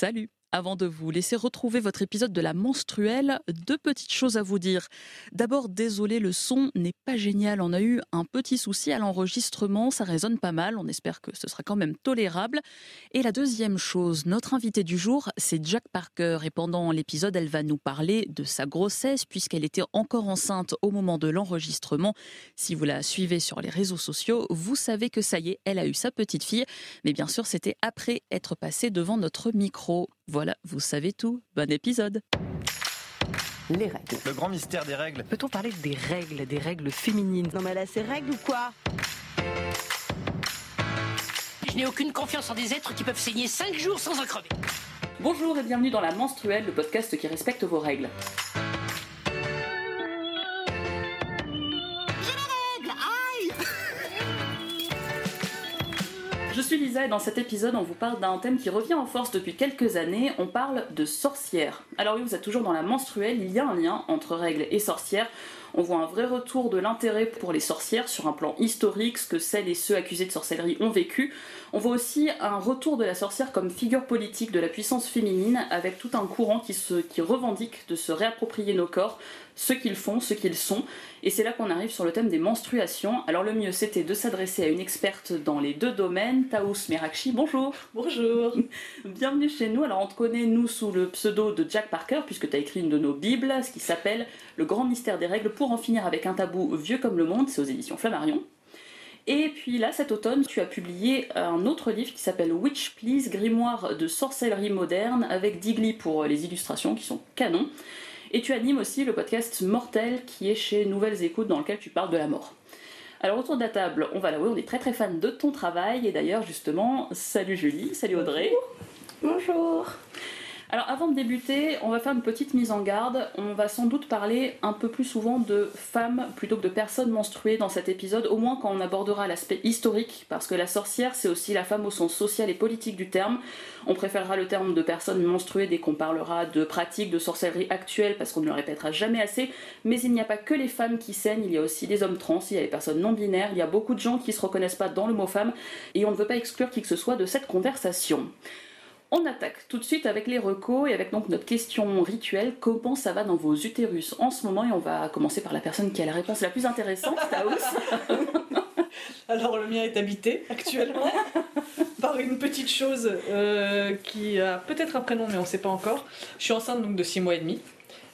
Salut avant de vous laisser retrouver votre épisode de la menstruelle, deux petites choses à vous dire. D'abord, désolé, le son n'est pas génial. On a eu un petit souci à l'enregistrement, ça résonne pas mal. On espère que ce sera quand même tolérable. Et la deuxième chose, notre invité du jour, c'est Jack Parker. Et pendant l'épisode, elle va nous parler de sa grossesse, puisqu'elle était encore enceinte au moment de l'enregistrement. Si vous la suivez sur les réseaux sociaux, vous savez que ça y est, elle a eu sa petite fille. Mais bien sûr, c'était après être passée devant notre micro. Voilà, vous savez tout. Bon épisode. Les règles. Le grand mystère des règles. Peut-on parler des règles, des règles féminines? Non mais là, c'est règles ou quoi? Je n'ai aucune confiance en des êtres qui peuvent saigner 5 jours sans en crever. Bonjour et bienvenue dans La Menstruelle, le podcast qui respecte vos règles. Je suis Lisa et dans cet épisode, on vous parle d'un thème qui revient en force depuis quelques années. On parle de sorcières. Alors oui, vous êtes toujours dans la menstruelle, il y a un lien entre règles et sorcières. On voit un vrai retour de l'intérêt pour les sorcières sur un plan historique, ce que celles et ceux accusés de sorcellerie ont vécu. On voit aussi un retour de la sorcière comme figure politique de la puissance féminine, avec tout un courant qui, se, qui revendique de se réapproprier nos corps, ce qu'ils font, ce qu'ils sont. Et c'est là qu'on arrive sur le thème des menstruations. Alors le mieux c'était de s'adresser à une experte dans les deux domaines, Taous Merakchi, bonjour Bonjour Bienvenue chez nous. Alors on te connaît nous sous le pseudo de Jack Parker, puisque tu as écrit une de nos bibles, ce qui s'appelle Le grand mystère des règles pour en finir avec un tabou vieux comme le monde, c'est aux éditions Flammarion. Et puis là, cet automne, tu as publié un autre livre qui s'appelle Witch Please, grimoire de sorcellerie moderne, avec Digli pour les illustrations qui sont canons. Et tu animes aussi le podcast Mortel qui est chez Nouvelles Écoutes dans lequel tu parles de la mort. Alors autour de la table, on va l'avouer, on est très très fan de ton travail et d'ailleurs justement, salut Julie, salut Audrey. Bonjour Alors avant de débuter, on va faire une petite mise en garde. On va sans doute parler un peu plus souvent de femmes plutôt que de personnes menstruées dans cet épisode, au moins quand on abordera l'aspect historique, parce que la sorcière c'est aussi la femme au sens social et politique du terme. On préférera le terme de personnes menstruées dès qu'on parlera de pratiques de sorcellerie actuelles, parce qu'on ne le répétera jamais assez. Mais il n'y a pas que les femmes qui saignent, il y a aussi des hommes trans, il y a les personnes non binaires, il y a beaucoup de gens qui se reconnaissent pas dans le mot femme, et on ne veut pas exclure qui que ce soit de cette conversation. On attaque tout de suite avec les recos et avec donc notre question rituelle comment ça va dans vos utérus en ce moment? Et on va commencer par la personne qui a la réponse la plus intéressante, Taous. Alors le mien est habité actuellement par une petite chose euh, qui a peut-être un prénom mais on ne sait pas encore. Je suis enceinte donc de 6 mois et demi.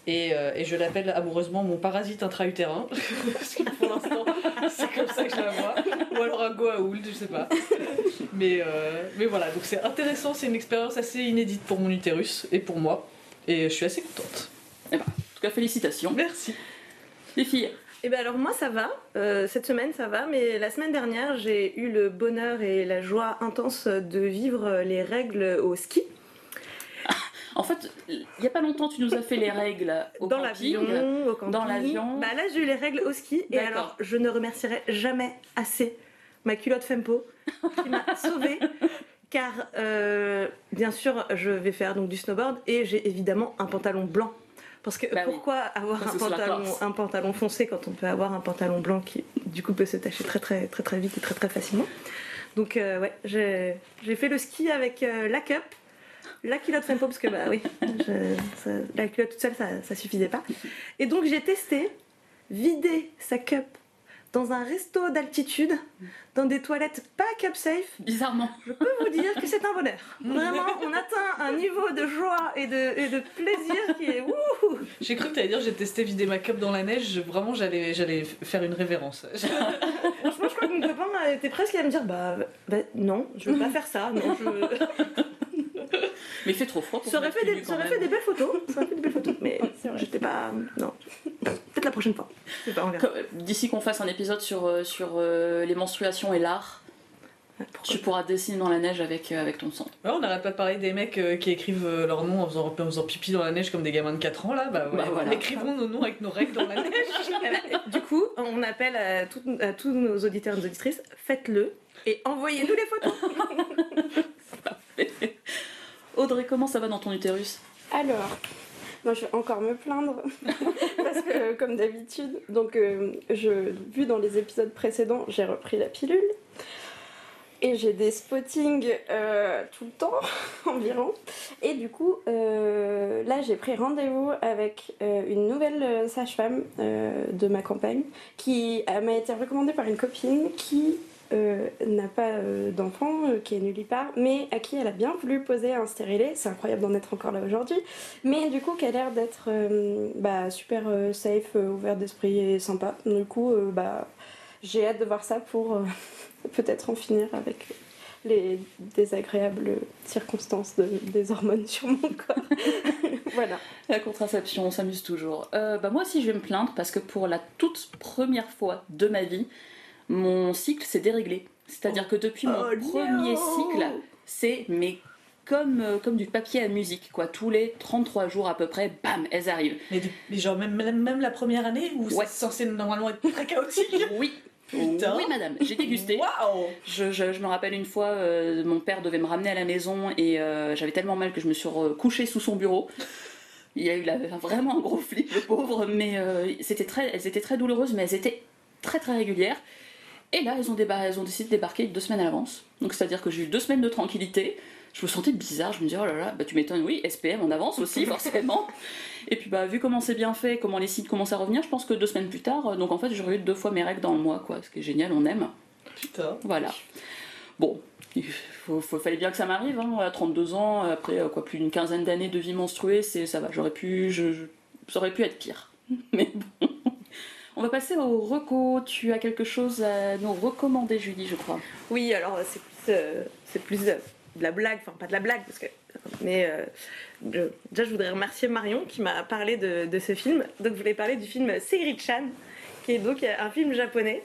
Et, euh, et je l'appelle amoureusement mon parasite intra-utérin. Parce que pour l'instant, c'est comme ça que je la vois. Ou alors un goa'uld, je sais pas. Mais, euh, mais voilà, donc c'est intéressant, c'est une expérience assez inédite pour mon utérus et pour moi. Et je suis assez contente. Eh ben, en tout cas, félicitations. Merci. Les filles, Eh bien alors moi ça va, Euh, cette semaine ça va, mais la semaine dernière j'ai eu le bonheur et la joie intense de vivre les règles au ski. en fait, il n'y a pas longtemps, tu nous as fait les règles au dans camping. l'avion, au camping. dans l'avion. Bah là j'ai eu les règles au ski et D'accord. alors je ne remercierai jamais assez ma culotte Fempo qui m'a sauvée. Car euh, bien sûr je vais faire donc du snowboard et j'ai évidemment un pantalon blanc. Parce que Bah oui. pourquoi avoir Parce un pantalon, un pantalon foncé quand on peut avoir un pantalon blanc qui du coup peut se tacher très très très très vite et très très facilement? Donc euh, ouais, j'ai j'ai fait le ski avec euh, la cup, la culotte Fempo parce que bah oui, je- ça- la culotte toute seule ça, ça suffisait pas. Et donc j'ai testé vider sa cup dans un resto d'altitude, dans des toilettes pas cup safe. Bizarrement. Je peux vous dire que c'est un bonheur. Vraiment, on atteint un niveau de joie et de, et de plaisir qui est wouhou. J'ai cru que tu allais dire j'ai testé vider ma cup dans la neige, vraiment j'allais j'allais faire une révérence. Franchement, je crois que mon copain était presque à me dire bah, bah, non, je veux pas faire ça. Non, je... Mais il fait trop froid pour Ça aurait, fait des, ça aurait fait des belles photos. Ça aurait fait des belles photos. Mais j'étais pas. Non. Peut-être la prochaine fois. D'ici qu'on fasse un épisode sur, euh, sur euh, les menstruations et l'art, pourquoi tu pourras dessiner dans la neige avec, euh, avec ton sang. Ouais, on n'arrête pas de parler des mecs euh, qui écrivent euh, leur nom en faisant, en faisant pipi dans la neige comme des gamins de 4 ans là. Bah, ouais. Bah, voilà. Écrivons nos noms avec nos règles dans la neige. Du coup, on appelle à, tout- à tous nos auditeurs et nos auditrices faites-le et envoyez-nous les photos. Audrey, comment ça va dans ton utérus? Alors, moi je vais encore me plaindre parce que comme d'habitude, donc euh, vu dans les épisodes précédents, j'ai repris la pilule. Et j'ai des spottings euh, tout le temps environ. Et du coup, euh, là j'ai pris rendez-vous avec euh, une nouvelle euh, sage-femme euh, de ma campagne qui euh, m'a été recommandée par une copine qui euh, n'a pas euh, d'enfant, euh, qui est nulle part, mais à qui elle a bien voulu poser un stérilet. C'est incroyable d'en être encore là aujourd'hui. Mais du coup, qui a l'air d'être bah, super safe, ouvert d'esprit et sympa. Du coup, bah, j'ai hâte de voir ça pour peut-être en finir avec les désagréables circonstances de- des hormones sur mon corps. voilà. La contraception, on s'amuse toujours. Bah moi aussi, je vais me plaindre parce que pour la toute première fois de ma vie, mon cycle s'est déréglé. C'est-à-dire que depuis mon Oh premier cycle, c'est mais comme, euh, comme du papier à musique, quoi. Tous les 33 jours à peu près, bam, elles arrivent. Mais, genre, même, même, la première année où Ouais. c'est censé normalement être très chaotique. Oui, Putain. oui madame, j'ai dégusté. Waouh Je, je- je me rappelle une fois, euh, mon père devait me ramener à la maison et euh, j'avais tellement mal que je me suis couchée sous son bureau. Il y a eu la- vraiment un gros flip, le pauvre, mais euh, c'était très, elles étaient très douloureuses, mais elles étaient très très régulières. Et là, elles ont, débar- elles ont décidé de débarquer deux semaines à l'avance. Donc c'est-à-dire que j'ai eu deux semaines de tranquillité. Je me sentais bizarre, je me disais, oh là là, bah tu m'étonnes, oui, SPM en avance aussi, forcément. Et puis bah vu comment c'est bien fait, comment les sites commencent à revenir, je pense que deux semaines plus tard, euh, donc en fait j'aurais eu deux fois mes règles dans le mois, quoi. Ce qui est génial, on aime. Putain. Voilà. Bon, il faut, faut- fallait bien que ça m'arrive, hein, à 32 ans, après euh, quoi, plus d'une quinzaine d'années de vie menstruée, c'est, ça va, j'aurais pu, je, je- ça aurait pu être pire. Mais bon. On va passer au reco. Tu as quelque chose à nous recommander, Julie, je crois. Oui, alors c'est plus, euh, euh, de la blague, enfin pas de la blague, parce que. Mais euh, déjà, je voudrais remercier Marion qui m'a parlé de, ce film. Donc, je voulais parler du film Seiri-chan, qui est donc un film japonais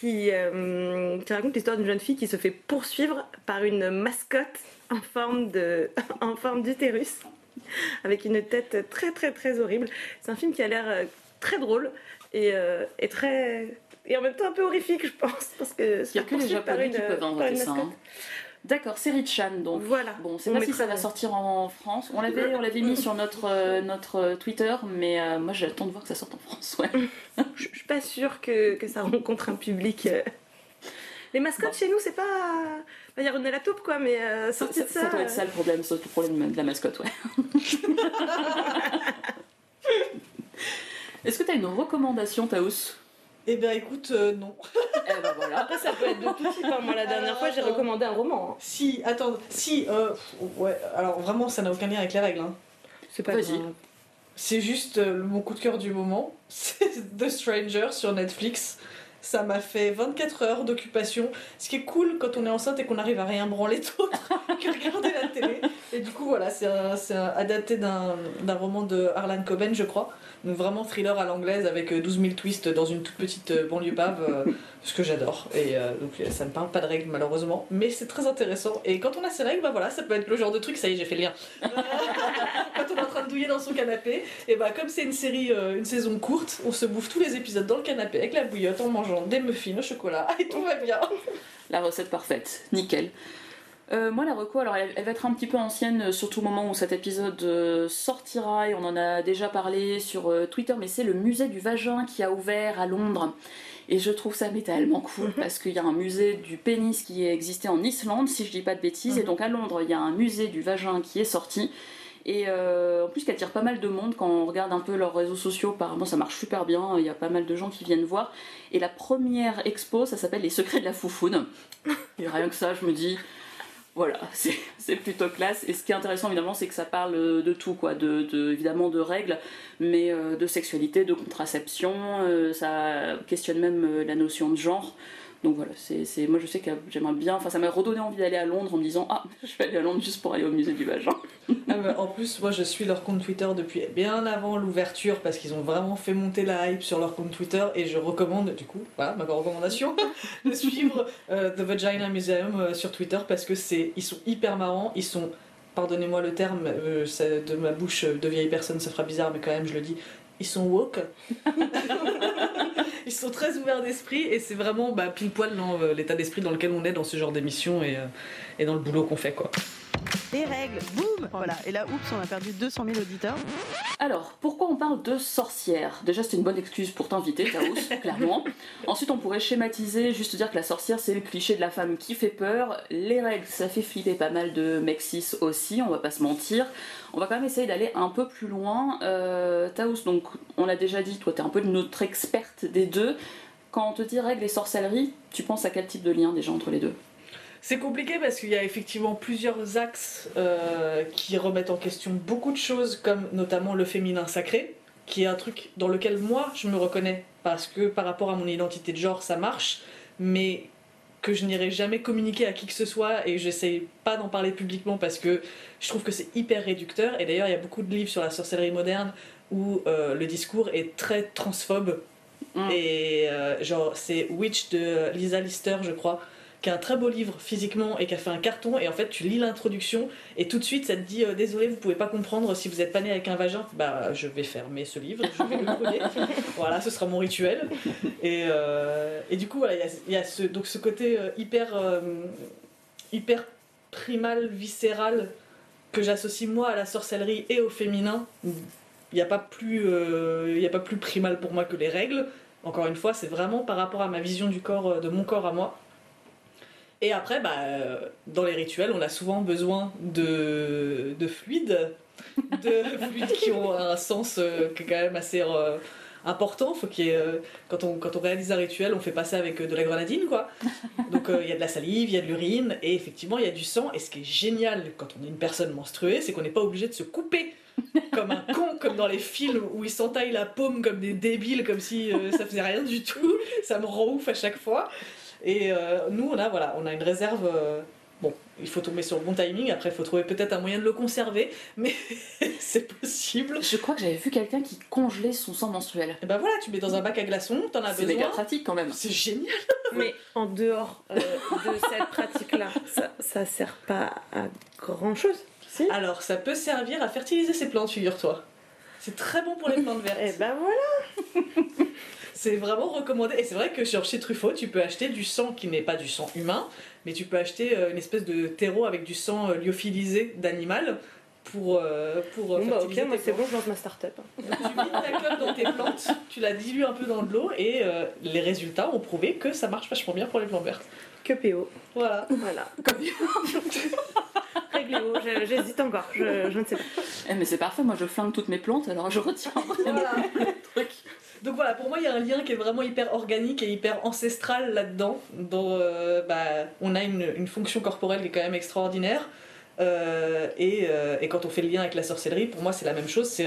qui, raconte l'histoire d'une jeune fille qui se fait poursuivre par une mascotte en forme en forme d'utérus, avec une tête très très très horrible. C'est un film qui a l'air très drôle et, euh, et très et en même temps un peu horrifique, je pense, parce que Il n'y a que les Japonais qui peuvent inventer une ça. hein. D'accord, c'est Richan, donc. Voilà. Bon, c'est pas si ça va sortir en France. On l'avait, on l'avait mis sur notre, euh, notre Twitter, mais euh, moi j'attends de voir que ça sorte en France. Ouais. Je je suis pas sûre que, que ça rencontre un public. euh. Les mascottes Bon. chez nous, c'est pas. Il y a René la taupe, quoi, mais euh, Ça, sorti ça- de ça. ça doit être euh, ça le problème, le problème de la mascotte, ouais. Est-ce que tu as une recommandation, Taous? Eh ben écoute, euh, non. Eh ben voilà. Après, ça peut être de tout type. hein. Moi, la dernière fois, j'ai recommandé un roman. hein. Si, attends, si, euh, ouais, alors vraiment, ça n'a aucun lien avec les règles. Hein. C'est pas Vas-y. C'est juste euh, mon coup de cœur du moment. C'est The Stranger sur Netflix. Ça m'a fait 24 heures d'occupation. Ce qui est cool quand on est enceinte et qu'on arrive à rien branler d'autre que regarder la télé. Et du coup, voilà, c'est adapté d'un roman de Harlan Coben, je crois. Donc vraiment thriller à l'anglaise avec euh, 12 000 twists dans une toute petite euh, banlieue pave. euh, ce que j'adore. Et euh, donc euh, ça ne parle pas de règles malheureusement. Mais c'est très intéressant. Et quand on a ces règles, bah voilà, ça peut être le genre de truc, ça y est, j'ai fait le lien. quand on est en train de douiller dans son canapé, et bah comme c'est une série, euh, une saison courte, on se bouffe tous les épisodes dans le canapé avec la bouillotte en mangeant des muffins au chocolat et tout va bien. La recette parfaite, nickel. Euh, moi, la reco, alors elle, elle va être un petit peu ancienne, euh, surtout au moment où cet épisode euh, sortira, et on en a déjà parlé sur euh, Twitter, mais c'est le musée du vagin qui a ouvert à Londres. Et je trouve ça mais tellement cool parce qu'il y a un musée du pénis qui existait en Islande, si je dis pas de bêtises, et donc à Londres il y a un musée du vagin qui est sorti. Et euh, en plus, qui attire pas mal de monde quand on regarde un peu leurs réseaux sociaux. Apparemment, ça marche super bien. Il y a pas mal de gens qui viennent voir. Et la première expo, ça s'appelle Les secrets de la foufoune. Et rien que ça, je me dis, voilà, c'est plutôt classe. Et ce qui est intéressant, évidemment, c'est que ça parle de tout, quoi. De, de- évidemment de règles, mais euh, de sexualité, de contraception. euh, ça questionne même la notion de genre. Donc voilà, c'est c'est- moi je sais que j'aimerais bien. Enfin, ça m'a redonné envie d'aller à Londres en me disant Ah, je vais aller à Londres juste pour aller au musée du vagin. Ah, en plus, moi je suis leur compte Twitter depuis bien avant l'ouverture parce qu'ils ont vraiment fait monter la hype sur leur compte Twitter et je recommande, du coup, voilà ma recommandation, de suivre euh, The Vagina Museum euh, sur Twitter parce que c'est, ils sont hyper marrants, ils sont, pardonnez-moi le terme, euh, ça- de ma bouche de vieille personne, ça fera bizarre, mais quand même je le dis, ils sont woke. ils sont très ouverts d'esprit et c'est vraiment bah, pile poil euh, l'état d'esprit dans lequel on est dans ce genre d'émission et, euh, dans le boulot qu'on fait quoi. Les règles, boum Voilà, et là, oups, on a perdu 200 000 auditeurs. Alors, pourquoi on parle de sorcière Déjà, c'est une bonne excuse pour t'inviter, Taous, clairement. Ensuite, on pourrait schématiser, juste dire que la sorcière, c'est le cliché de la femme qui fait peur. Les règles, ça fait flipper pas mal de mecs cis aussi, on va pas se mentir. On va quand même essayer d'aller un peu plus loin. Euh, Taous, donc, on l'a déjà dit, toi, t'es un peu notre experte des deux. Quand on te dit règles et sorcellerie, tu penses à quel type de lien déjà entre les deux? C'est compliqué parce qu'il y a effectivement plusieurs axes euh, qui remettent en question beaucoup de choses, comme notamment le féminin sacré, qui est un truc dans lequel moi je me reconnais, parce que par rapport à mon identité de genre ça marche, mais que je n'irai jamais communiquer à qui que ce soit et j'essaye pas d'en parler publiquement parce que je trouve que c'est hyper réducteur. Et d'ailleurs, il y a beaucoup de livres sur la sorcellerie moderne où euh, le discours est très transphobe. Mm. Et euh, genre, c'est Witch de Lisa Lister, je crois, qui a un très beau livre physiquement et qui a fait un carton. Et en fait, tu lis l'introduction et tout de suite, ça te dit euh, Désolé, vous pouvez pas comprendre si vous êtes pas né avec un vagin. Bah, je vais fermer ce livre, je vais le coller. voilà, ce sera mon rituel. Et, euh, et du coup, voilà, il y a, il y a ce, donc ce côté euh, hyper, hyper primal, viscéral que j'associe moi à la sorcellerie et au féminin. Il n'y a, pas plus, y a pas plus primal pour moi que les règles. Encore une fois, c'est vraiment par rapport à ma vision du corps, de mon corps à moi. Et après, bah, euh, dans les rituels, on a souvent besoin de, de fluides, de fluides qui ont un sens euh, qui est quand même assez euh, important. Faut qu'il euh, quand, on, quand on réalise un rituel, on fait pas ça avec euh, de la grenadine, quoi. Donc il y a de la salive, il y a de l'urine, et effectivement, il y a du sang. Et ce qui est génial quand on est une personne menstruée, c'est qu'on n'est pas obligé de se couper comme un con, comme dans les films où ils s'entaillent la paume comme des débiles, comme si euh, ça faisait rien du tout. Ça me rend ouf à chaque fois. Et euh, nous, on a, voilà, on a une réserve. euh, bon, il faut tomber sur le bon timing. Après, il faut trouver peut-être un moyen de le conserver, mais c'est possible. Je crois que j'avais vu quelqu'un qui congelait son sang menstruel. Et ben voilà, tu mets dans un bac à glaçons, t'en as C'est méga besoin. pratique quand même. C'est génial. Mais en dehors euh, de cette pratique-là, ça, ça sert pas à grand chose. Si? Alors, ça peut servir à fertiliser ces plantes, figure-toi. C'est très bon pour les plantes vertes. Eh ben voilà. C'est vraiment recommandé. Et c'est vrai que sur chez Truffaut, tu peux acheter du sang qui n'est pas du sang humain, mais tu peux acheter euh, une espèce de terreau avec du sang euh, lyophilisé d'animal pour, euh, pour Bon bah moi c'est bon, je lance ma start-up. Tu mets ta clope dans tes plantes, tu la dilues un peu dans de l'eau et euh, les résultats ont prouvé que ça marche vachement bien pour les plantes vertes. Que PO. Voilà. Voilà. Régléo, je- j'hésite encore, je, je ne sais pas. Eh, mais c'est parfait, moi je flingue toutes mes plantes, alors je retiens vraiment Voilà. le truc. Donc voilà, pour moi, il y a un lien qui est vraiment hyper organique et hyper ancestral là-dedans. Dont euh, bah, on a une, une fonction corporelle qui est quand même extraordinaire. Euh, et, euh, et quand on fait le lien avec la sorcellerie, pour moi, c'est la même chose. C'est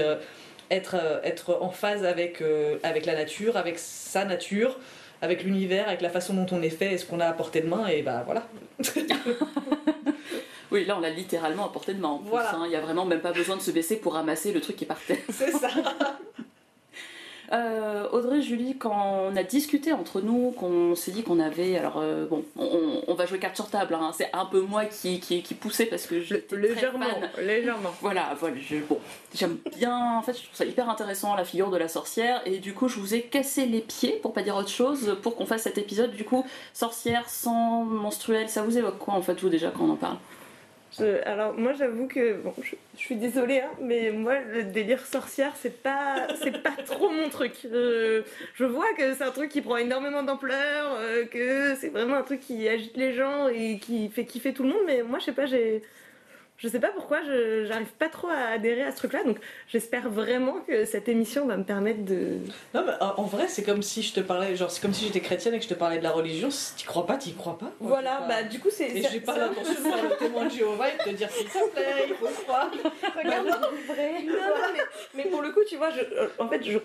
être, être en phase avec, avec la nature, avec sa nature, avec l'univers, avec la façon dont on est fait et ce qu'on a à portée de main. Et bah voilà. Oui, là on l'a littéralement à portée de main en plus. Voilà. hein. Il y a vraiment même pas besoin de se baisser pour ramasser le truc qui est par terre. c'est ça. Euh, Audrey, Julie, quand on a discuté entre nous, qu'on s'est dit qu'on avait. Alors euh, bon, on, on va jouer carte sur table, hein. c'est un peu moi qui, qui, qui poussait parce que j'étais très Légèrement, fan. légèrement. Voilà, voilà, je- bon, j'aime bien, en fait, je trouve ça hyper intéressant la figure de la sorcière, et du coup, je vous ai cassé les pieds, pour pas dire autre chose, pour qu'on fasse cet épisode. Du coup, sorcière, sang, menstruel, ça vous évoque quoi en fait, vous déjà, quand on en parle? Je- alors moi j'avoue que bon, je, je suis désolée, hein, mais moi le délire sorcière c'est pas c'est pas trop mon truc. Je, je vois que c'est un truc qui prend énormément d'ampleur, euh, que c'est vraiment un truc qui agite les gens et qui fait kiffer tout le monde, mais moi je sais pas j'ai je sais pas pourquoi je j'arrive pas trop à adhérer à ce truc-là, donc j'espère vraiment que cette émission va me permettre de Non, mais en en vrai, c'est comme si je te parlais, genre, c'est comme si j'étais chrétienne et que je te parlais de la religion. Si t'y crois pas, t'y crois pas. quoi. voilà bah du coup c'est Et j'ai pas l'intention de faire le témoin de Jéhovah et de te dire s'il te plaît, il faut croire. Regarde en vrai. Non, non, mais, mais pour le coup, tu vois, je, euh, en fait, je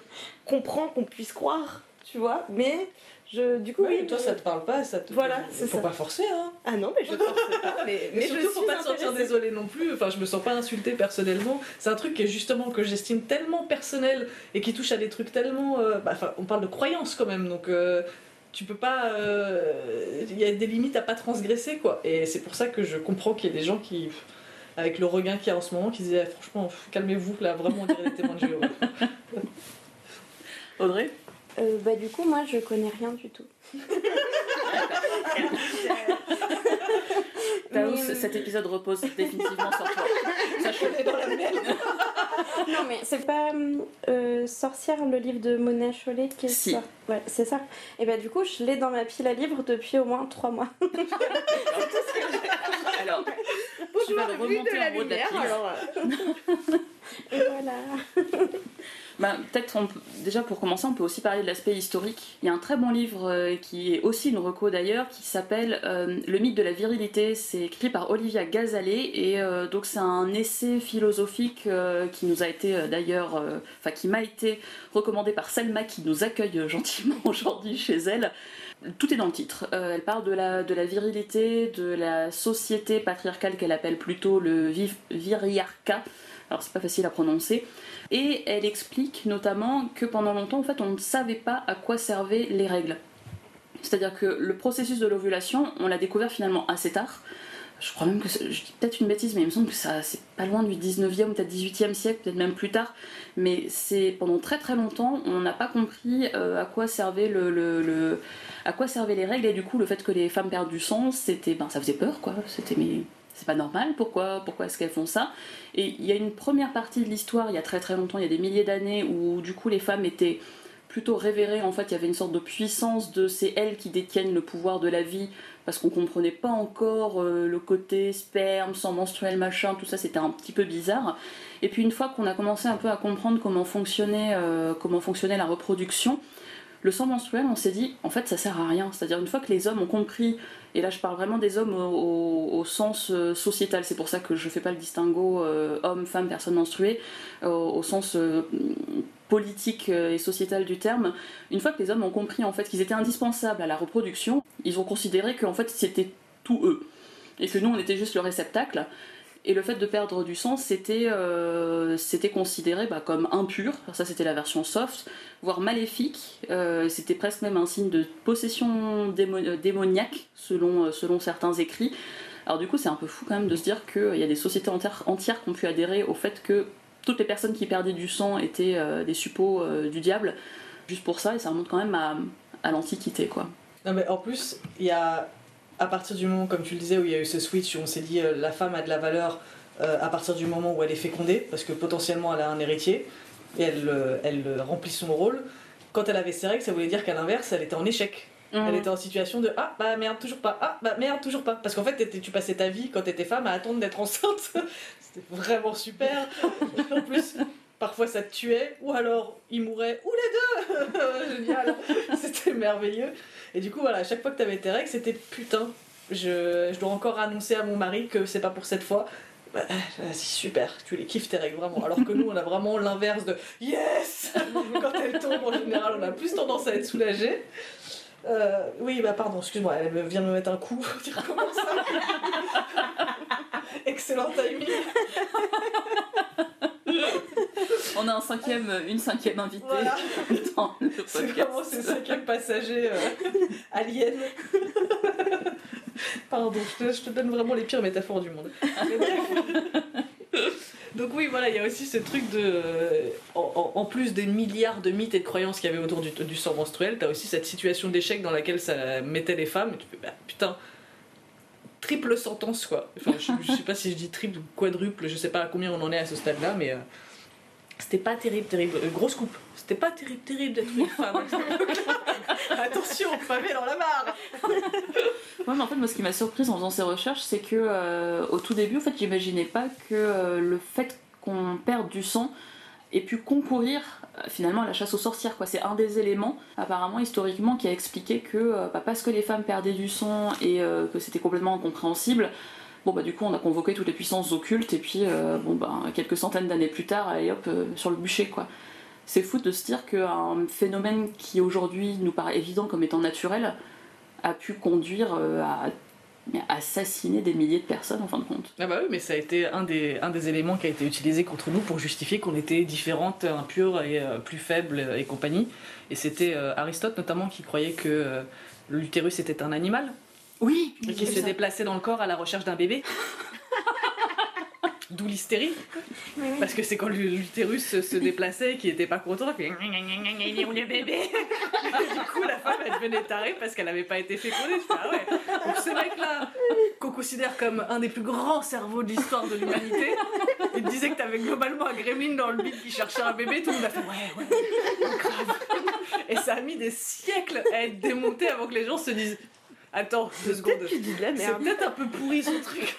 comprends qu'on puisse croire, tu vois, mais je, du coup, Oui, oui. toi ça te parle pas, ça te. Voilà, c'est Faut ça. pas forcer, hein. Ah non, mais je pense pas. Mais, Mais, mais surtout, je faut suis pas te sentir désolé non plus. Enfin, je me sens pas insultée personnellement. C'est un truc qui est justement que j'estime tellement personnel et qui touche à des trucs tellement. euh, bah, enfin, on parle de croyances quand même, donc. euh, tu peux pas. euh, Il y a des limites à pas transgresser, quoi. Et c'est pour ça que je comprends qu'il y ait des gens qui. Avec le regain qu'il y a en ce moment, qui disaient franchement, calmez-vous, là, vraiment, on dirait des témoins de Jéhovah. Audrey? Euh, bah du coup moi je connais rien du tout. Taos, Mais, euh, cet épisode repose définitivement sur toi. Sache-le. Non, mais c'est pas euh, Sorcière, le livre de Mona Chollet qui est Si. Ouais, c'est ça. Et bah, du coup, je l'ai dans ma pile à livres depuis au moins 3 mois. Alors, tu vas remonter en haut de la pile. Et voilà. Bah, peut-être déjà pour commencer, on peut aussi parler de l'aspect historique. Il y a un très bon livre euh, qui est aussi une reco d'ailleurs, qui s'appelle euh, Le mythe de la virilité. C'est écrit par Olivia Gazalet et euh, donc c'est un essai philosophique qui nous a été d'ailleurs, enfin qui m'a été recommandé par Selma qui nous accueille gentiment aujourd'hui chez elle. Tout est dans le titre. Elle parle de la, de la virilité, de la société patriarcale qu'elle appelle plutôt le viriarcat. Alors c'est pas facile à prononcer. Et elle explique notamment que pendant longtemps, en fait, on ne savait pas à quoi servaient les règles. C'est-à-dire que le processus de l'ovulation, on l'a découvert finalement assez tard. Je crois même que je dis peut-être une bêtise, mais il me semble que ça c'est pas loin du 19e, peut-être 18e siècle, peut-être même plus tard. Mais c'est pendant très très longtemps, on n'a pas compris euh, à quoi servait le- le- à quoi servaient les règles et du coup le fait que les femmes perdent du sang, c'était ben ça faisait peur quoi. C'était mais c'est pas normal, pourquoi, pourquoi est-ce qu'elles font ça? Et il y a une première partie de l'histoire, il y a très très longtemps, il y a des milliers d'années, où du coup les femmes étaient plutôt révérées, en fait il y avait une sorte de puissance de c'est elles qui détiennent le pouvoir de la vie, parce qu'on comprenait pas encore euh, le côté sperme, sang menstruel, machin, tout ça c'était un petit peu bizarre. Et puis une fois qu'on a commencé un peu à comprendre comment fonctionnait, euh, comment fonctionnait la reproduction, le sang menstruel, on s'est dit, en fait, ça sert à rien. C'est-à-dire, une fois que les hommes ont compris, et là je parle vraiment des hommes au, sens euh, sociétal, c'est pour ça que je fais pas le distinguo euh, homme, femme, personne menstruée, au, au sens euh, politique euh, et sociétal du terme, une fois que les hommes ont compris en fait qu'ils étaient indispensables à la reproduction, ils ont considéré qu'en fait c'était tout eux. Et que nous on était juste le réceptacle. Et le fait de perdre du sang, c'était euh, considéré bah, comme impur, ça c'était la version soft, voire maléfique, Euh, c'était presque même un signe de possession euh, démoniaque, selon, euh, selon certains écrits. Alors du coup c'est un peu fou quand même de se dire qu'il y a des sociétés entières, qui ont pu adhérer au fait que toutes les personnes qui perdaient du sang étaient des suppôts du diable, juste pour ça, et ça remonte quand même à, à l'Antiquité quoi. Non, mais en plus, il y a, à partir du moment, comme tu le disais, où il y a eu ce switch, où on s'est dit euh, la femme a de la valeur euh, à partir du moment où elle est fécondée, parce que potentiellement elle a un héritier, et elle, euh, elle remplit son rôle. Quand elle avait ses règles, ça voulait dire qu'à l'inverse, elle était en échec. Elle était en situation de ah bah merde toujours pas ah bah merde toujours pas parce qu'en fait tu passais ta vie quand t'étais femme à attendre d'être enceinte c'était vraiment super en plus parfois ça te tuait ou alors il mourait ou les deux génial c'était merveilleux et du coup voilà à chaque fois que t'avais tes règles c'était putain je, je dois encore annoncer à mon mari que c'est pas pour cette fois bah, vas-y, super, tu les kiffes tes règles vraiment. Alors que nous, on a vraiment l'inverse de yes Quand elles tombent, en général, on a plus tendance à être soulagé. Euh, oui, bah pardon, excuse-moi, elle vient de me mettre un coup. Recommences ça Excellent timing. On a un cinquième, une cinquième invitée Voilà. dans le C'est podcast. vraiment ce cinquième passager euh, alien. Pardon, je te, je te donne vraiment les pires métaphores du monde. Donc oui, voilà, il y a aussi ce truc de... euh, En, plus des milliards de mythes et de croyances qu'il y avait autour du, du sang menstruel, t'as aussi cette situation d'échec dans laquelle ça mettait les femmes. Et tu fais, bah, putain, triple sentence, quoi. Enfin, je, je sais pas si je dis triple ou quadruple, je sais pas à combien on en est à ce stade-là, mais... euh, c'était pas terrible, terrible. Euh, grosse coupe. C'était pas terrible, terrible d'être une femme. Attention, pavé dans la barre. Ouais, mais en fait, moi, ce qui m'a surprise en faisant ces recherches, c'est que euh, au tout début, en fait, j'imaginais pas que euh, le fait qu'on perde du sang ait pu concourir euh, finalement à la chasse aux sorcières. Quoi. C'est un des éléments, apparemment historiquement, qui a expliqué que euh, bah, parce que les femmes perdaient du sang et euh, que c'était complètement incompréhensible. Bon bah du coup on a convoqué toutes les puissances occultes et puis euh, bon bah quelques centaines d'années plus tard allez hop euh, sur le bûcher quoi. C'est fou de se dire qu'un phénomène qui aujourd'hui nous paraît évident comme étant naturel a pu conduire euh, à assassiner des milliers de personnes en fin de compte. Ah bah oui, mais ça a été un des, un des éléments qui a été utilisé contre nous pour justifier qu'on était différentes, impures et plus faibles et compagnie. Et c'était Aristote notamment qui croyait que l'utérus était un animal Oui, et qui se déplaçait dans le corps à la recherche d'un bébé. D'où l'hystérie. Parce que c'est quand l'utérus se- déplaçait et qu'il était pas content, il fait le bébé? Du coup, la femme, elle devenait tarée parce qu'elle n'avait pas été fécondée. Je ah ouais. Donc ce mec-là, qu'on considère comme un des plus grands cerveaux de l'histoire de l'humanité, il disait que t'avais globalement un gremlin dans le bide qui cherchait un bébé, tout le monde a fait ouais, ouais, grave. Et ça a mis des siècles à être démonté avant que les gens se disent Attends, deux secondes. Tu dis de la C'est peut-être un peu pourri son truc.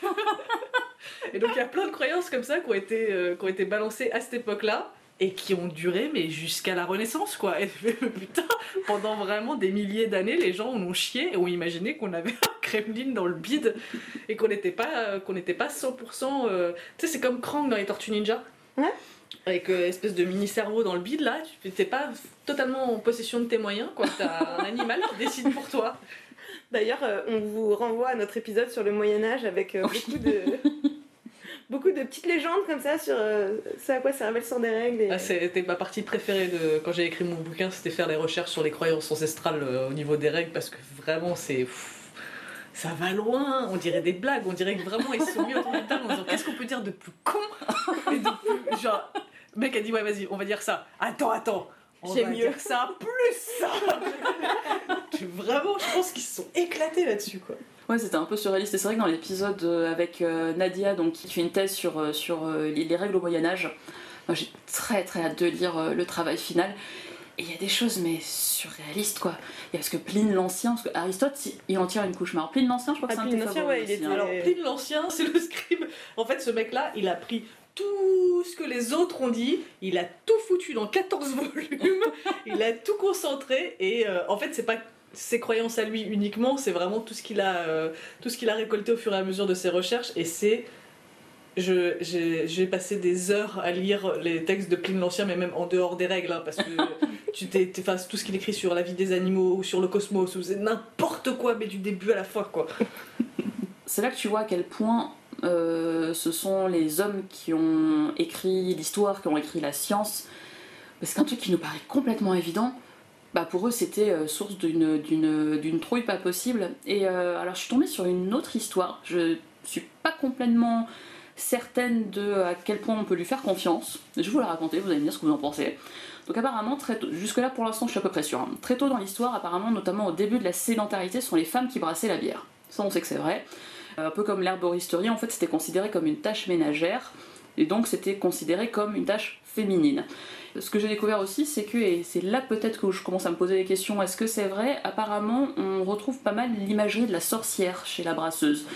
et donc il y a plein de croyances comme ça qui ont été, euh, qui ont été balancées à cette époque-là et qui ont duré mais jusqu'à la Renaissance quoi. Et putain, pendant vraiment des milliers d'années, les gens en ont chié et ont imaginé qu'on avait un Kremlin dans le bide et qu'on n'était pas, euh, qu'on n'était pas 100%. euh, Tu sais, c'est comme Krang dans les Tortues Ninja. Ouais. Avec euh, espèce de mini cerveau dans le bide là, tu n'es pas totalement en possession de tes moyens quoi. T'as un animal qui décide pour toi. D'ailleurs, euh, on vous renvoie à notre épisode sur le Moyen-Âge avec euh, beaucoup de. Beaucoup de petites légendes comme ça sur euh, ce à quoi servait le sang des règles. Et... Ah, c'était ma partie préférée de quand j'ai écrit mon bouquin, c'était faire des recherches sur les croyances ancestrales euh, au niveau des règles parce que vraiment c'est ça va loin, on dirait des blagues, on dirait que vraiment ils se sont mis autour de la table en disant qu'est-ce qu'on peut dire de plus con? Et de plus genre le mec a dit ouais vas-y on va dire ça. Attends attends. On J'ai va mieux. dire ça plus ça. Vraiment je pense qu'ils se sont éclatés là-dessus quoi. Ouais, c'était un peu surréaliste. Et c'est vrai que dans l'épisode euh, avec euh, Nadia, donc, qui fait une thèse sur, euh, sur les, les règles au Moyen-Âge, moi j'ai très très hâte de lire le travail final. Et il y a des choses, mais surréalistes quoi. Il y a parce que Pline l'Ancien, parce que Aristote, il en tire une couche marre. Pline l'Ancien, je crois que Ah, c'est un Pline l'Ancien, ouais, il était- hein. Alors, Pline l'Ancien, c'est le scribe. En fait, ce mec-là, il a pris tout ce que les autres ont dit, il a tout foutu dans 14 volumes, il a tout concentré, et euh, en fait, c'est pas ses croyances à lui uniquement, c'est vraiment tout ce qu'il a, euh, tout ce qu'il a récolté au fur et à mesure de ses recherches, et c'est. Je, j'ai, j'ai passé des heures à lire les textes de Pline l'Ancien, mais même en dehors des règles, hein, parce que tu t'es, t'es- enfin, tout ce qu'il écrit sur la vie des animaux, ou sur le cosmos, ou c'est n'importe quoi, mais du début à la fin, quoi. C'est là que tu vois à quel point euh, ce sont les hommes qui ont écrit l'histoire, qui ont écrit la science. Mais C'est un truc qui nous paraît complètement évident. Bah pour eux, c'était euh, source d'une, trouille pas possible. Et euh, alors, je suis tombée sur une autre histoire. Je suis pas complètement certaine de à quel point on peut lui faire confiance. Je vais vous la raconter, vous allez me dire ce que vous en pensez. Donc apparemment, très tôt- jusque-là pour l'instant je suis à peu près sûre. hein. Très tôt dans l'histoire, apparemment, notamment au début de la sédentarité, ce sont les femmes qui brassaient la bière. Ça on sait que c'est vrai. Euh, Un peu comme l'herboristerie, en fait c'était considéré comme une tâche ménagère, et donc c'était considéré comme une tâche féminine. Ce que j'ai découvert aussi, c'est que, et c'est là peut-être que je commence à me poser des questions, est-ce que c'est vrai? Apparemment, on retrouve pas mal l'imagerie de la sorcière chez la brasseuse.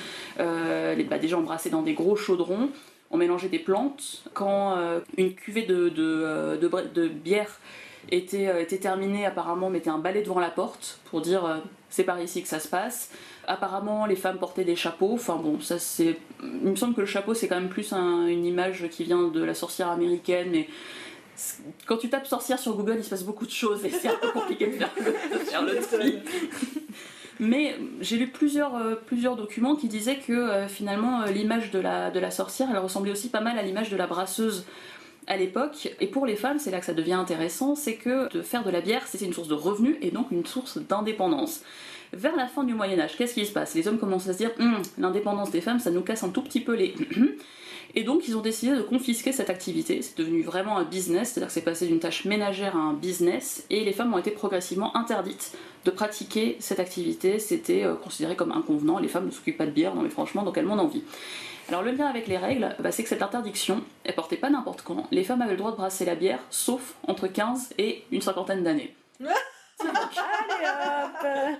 Euh, les, bah, déjà embrassées dans des gros chaudrons, on mélangeait des plantes. Quand euh, une cuvée de, euh, bière était, était terminée, apparemment, on mettait un balai devant la porte pour dire c'est par ici que ça se passe. Apparemment, les femmes portaient des chapeaux. Enfin bon, ça c'est. Il me semble que le chapeau c'est quand même plus un- une image qui vient de la sorcière américaine, mais quand tu tapes sorcière sur Google, il se passe beaucoup de choses et c'est un peu compliqué de faire le, de faire le tri. Mais j'ai lu plusieurs, euh, plusieurs documents qui disaient que euh, finalement euh, l'image de la, de la sorcière, elle ressemblait aussi pas mal à l'image de la brasseuse à l'époque. Et pour les femmes, c'est là que ça devient intéressant, c'est que de faire de la bière, c'était une source de revenus et donc une source d'indépendance. Vers la fin du Moyen Âge, qu'est-ce qui se passe? Les hommes commencent à se dire, Hum, l'indépendance des femmes, ça nous casse un tout petit peu les... Et donc ils ont décidé de confisquer cette activité. C'est devenu vraiment un business, c'est-à-dire que c'est passé d'une tâche ménagère à un business, et les femmes ont été progressivement interdites de pratiquer cette activité. C'était euh, considéré comme inconvenant. Les femmes ne s'occupent pas de bière, non mais franchement, dans quel monde on vit alors le lien avec les règles, bah, c'est que cette interdiction, elle portait pas n'importe quand. Les femmes avaient le droit de brasser la bière, sauf entre 15 et une cinquantaine d'années. Allez hop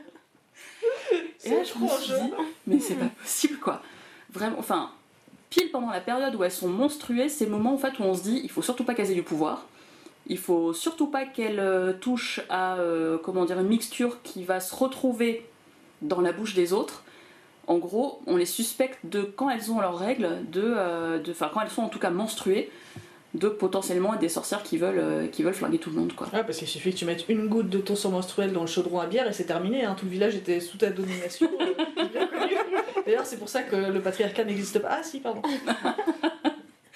Et là, je me suis dit, mais c'est pas possible quoi. Vraiment, enfin, pile pendant la période où elles sont monstruées, c'est le moment en fait où on se dit, il faut surtout pas caser du pouvoir. Il faut surtout pas qu'elles euh, touchent à euh, comment dire une mixture qui va se retrouver dans la bouche des autres. En gros, on les suspecte de quand elles ont leurs règles, de, euh, de, quand elles sont en tout cas menstruées, de potentiellement des sorcières qui veulent, euh, qui veulent flinguer tout le monde quoi. Ouais, parce qu'il suffit que tu mettes une goutte de ton sang menstruel dans le chaudron à bière et c'est terminé. Hein. Tout le village était sous ta domination. D'ailleurs, c'est pour ça que le patriarcat n'existe pas. Ah, si, pardon.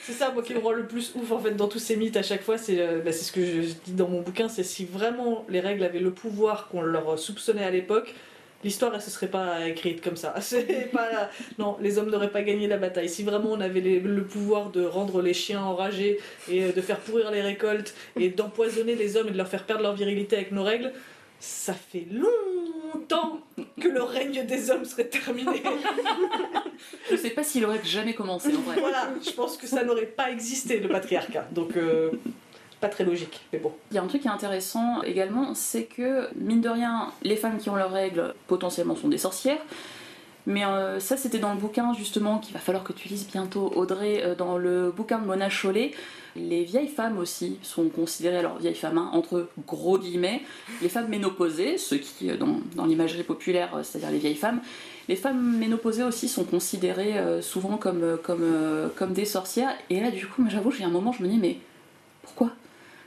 C'est ça, moi, qui me rend le plus ouf en fait dans tous ces mythes à chaque fois. C'est euh, bah, c'est ce que je dis dans mon bouquin c'est si vraiment les règles avaient le pouvoir qu'on leur soupçonnait à l'époque, L'histoire, elle se serait pas écrite comme ça. C'est pas... Non, les hommes n'auraient pas gagné la bataille. Si vraiment on avait les- le pouvoir de rendre les chiens enragés et euh, de faire pourrir les récoltes et d'empoisonner les hommes et de leur faire perdre leur virilité avec nos règles, ça fait longtemps que le règne des hommes serait terminé. Je sais pas s'il aurait jamais commencé en vrai. voilà, je pense que ça n'aurait pas existé le patriarcat. Donc, euh, pas très logique, mais bon. Il y a un truc qui est intéressant également, c'est que, mine de rien, les femmes qui ont leurs règles potentiellement sont des sorcières. Mais euh, ça, c'était dans le bouquin justement qu'il va falloir que tu lises bientôt, Audrey, euh, dans le bouquin de Mona Chollet. Les vieilles femmes aussi sont considérées, alors vieilles femmes, hein, entre gros guillemets, les femmes ménopausées, ceux qui, euh, dans, l'imagerie populaire, c'est-à-dire les vieilles femmes, les femmes ménopausées aussi sont considérées souvent comme, des sorcières. Et là, du coup, j'avoue, j'ai un moment, je me dis, mais pourquoi?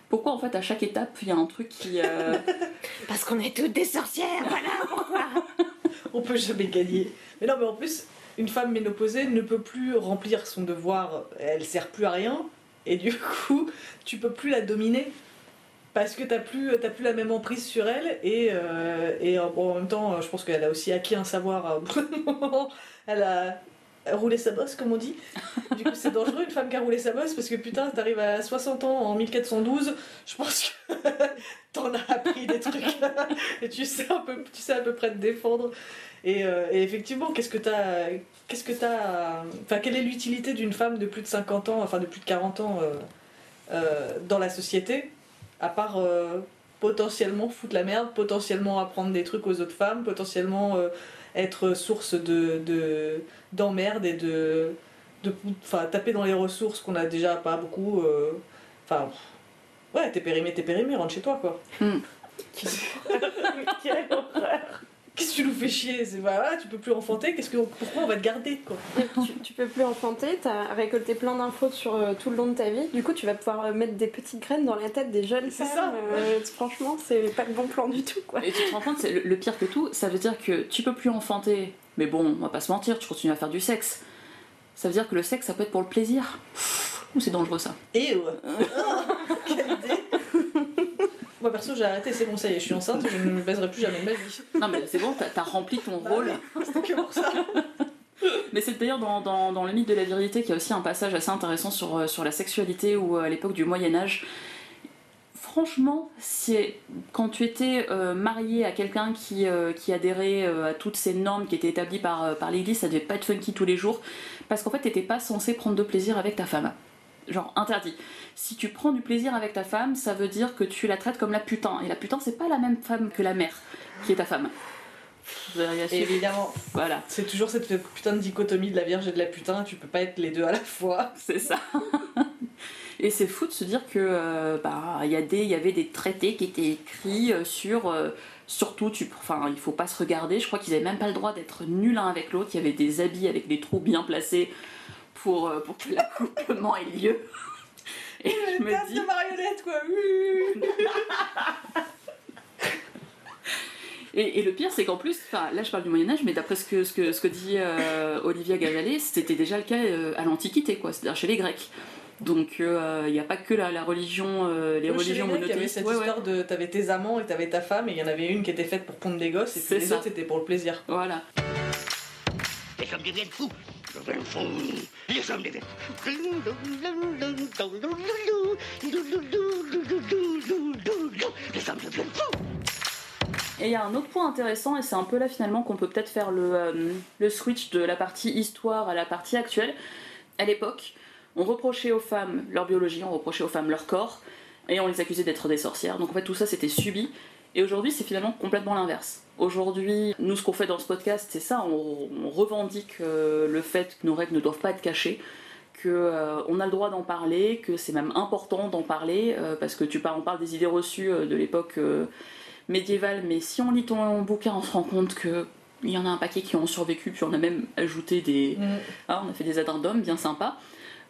Pourquoi en fait à chaque étape il y a un truc qui. euh, Parce qu'on est toutes des sorcières, voilà On peut jamais gagner. Mais non, mais en plus, une femme ménopausée ne peut plus remplir son devoir, elle sert plus à rien, et du coup, tu peux plus la dominer. Parce que t'as plus, t'as plus la même emprise sur elle, et, euh, et euh, bon, en même temps, je pense qu'elle a aussi acquis un savoir à un d'un moment. Elle a roulé sa bosse, comme on dit. Du coup, c'est dangereux une femme qui a roulé sa bosse, parce que putain, t'arrives à 60 ans en 1412, je pense que t'en as appris des trucs. et tu sais, un peu, tu sais à peu près te défendre. Et, euh, et effectivement, qu'est-ce que t'as. Qu'est-ce que t'as. Enfin, quelle est l'utilité d'une femme de plus de 50 ans, enfin de plus de 40 ans euh, euh, dans la société, à part potentiellement foutre la merde, potentiellement apprendre des trucs aux autres femmes, potentiellement être source de, de, d'emmerde et de. de enfin, taper dans les ressources qu'on a déjà pas beaucoup. euh, Enfin. ouais, t'es périmé, t'es périmé, rentre chez toi quoi. Quelle horreur. Qu'est-ce que tu nous fais chier C'est voilà, tu peux plus enfanter, qu'est-ce que pourquoi on va te garder quoi tu, tu peux plus enfanter, t'as récolté plein d'infos sur euh, tout le long de ta vie. Du coup, tu vas pouvoir euh, mettre des petites graines dans la tête des jeunes C'est femmes. ça. euh, franchement, c'est pas le bon plan du tout, quoi. Et tu te rends compte, c'est le, le pire que tout, ça veut dire que tu peux plus enfanter, mais bon, on va pas se mentir, tu continues à faire du sexe. Ça veut dire que le sexe, ça peut être pour le plaisir. Ouh, c'est dangereux ça. Et quelle idée Moi perso j'ai arrêté, c'est bon ça y est, je suis enceinte, je ne me baiserai plus jamais de ma vie. Non mais c'est bon, t'as rempli ton Bah rôle. C'était que pour ça. Mais c'est d'ailleurs dans, dans, dans le mythe de la virilité qu'il y a aussi un passage assez intéressant sur, euh, sur la sexualité ou à l'époque du Moyen Âge. Franchement, quand tu étais euh, marié à quelqu'un qui, euh, qui adhérait euh, à toutes ces normes qui étaient établies par, euh, par l'église, ça devait pas être funky tous les jours, parce qu'en fait t'étais pas censé prendre de plaisir avec ta femme. Genre interdit. Si tu prends du plaisir avec ta femme, ça veut dire que tu la traites comme la putain. Et la putain, c'est pas la même femme que la mère qui est ta femme. Évidemment, Voilà. c'est toujours cette putain de dichotomie de la vierge et de la putain, tu peux pas être les deux à la fois. C'est ça. Et c'est fou de se dire que euh, bah, il y, a des- il y avait des traités qui étaient écrits euh, sur euh, surtout tu enfin il faut pas se regarder je crois qu'ils avaient même pas le droit d'être nus l'un avec l'autre il y avait des habits avec des trous bien placés pour, euh, pour que l'accouplement ait lieu et je me dis de marionnette quoi oui. et, et le pire c'est qu'en plus là je parle du Moyen Âge mais d'après ce que, ce que, ce que dit euh, Olivia Gavalet c'était déjà le cas euh, à l'Antiquité quoi c'est-à-dire chez les Grecs donc il n'y a pas que la, la religion euh, les religions Grecs, il y avait monothéistes cette Ouais, ouais. histoire de t'avais tes amants et t'avais ta femme et il y en avait une qui était faite pour pondre des gosses et puis les ça. autres c'était pour le plaisir. Voilà. Les hommes deviennent fous. Les hommes deviennent. Les hommes deviennent. Et il y a un autre point intéressant, et c'est un peu là finalement qu'on peut peut-être faire le, euh, le switch de la partie histoire à la partie actuelle. À l'époque, on reprochait aux femmes leur biologie, on reprochait aux femmes leur corps, et on les accusait d'être des sorcières. Donc en fait tout ça c'était subi. Et aujourd'hui c'est finalement complètement l'inverse. Aujourd'hui, nous ce qu'on fait dans ce podcast c'est ça, on, on revendique euh, le fait que nos règles ne doivent pas être cachées, que euh, on a le droit d'en parler, que c'est même important d'en parler, euh, parce que tu parles, on parle des idées reçues de l'époque médiévale, mais si on lit ton bouquin, on se rend compte que il y en a un paquet qui ont survécu, puis on a même ajouté des, ah, on a fait des addendums bien sympas.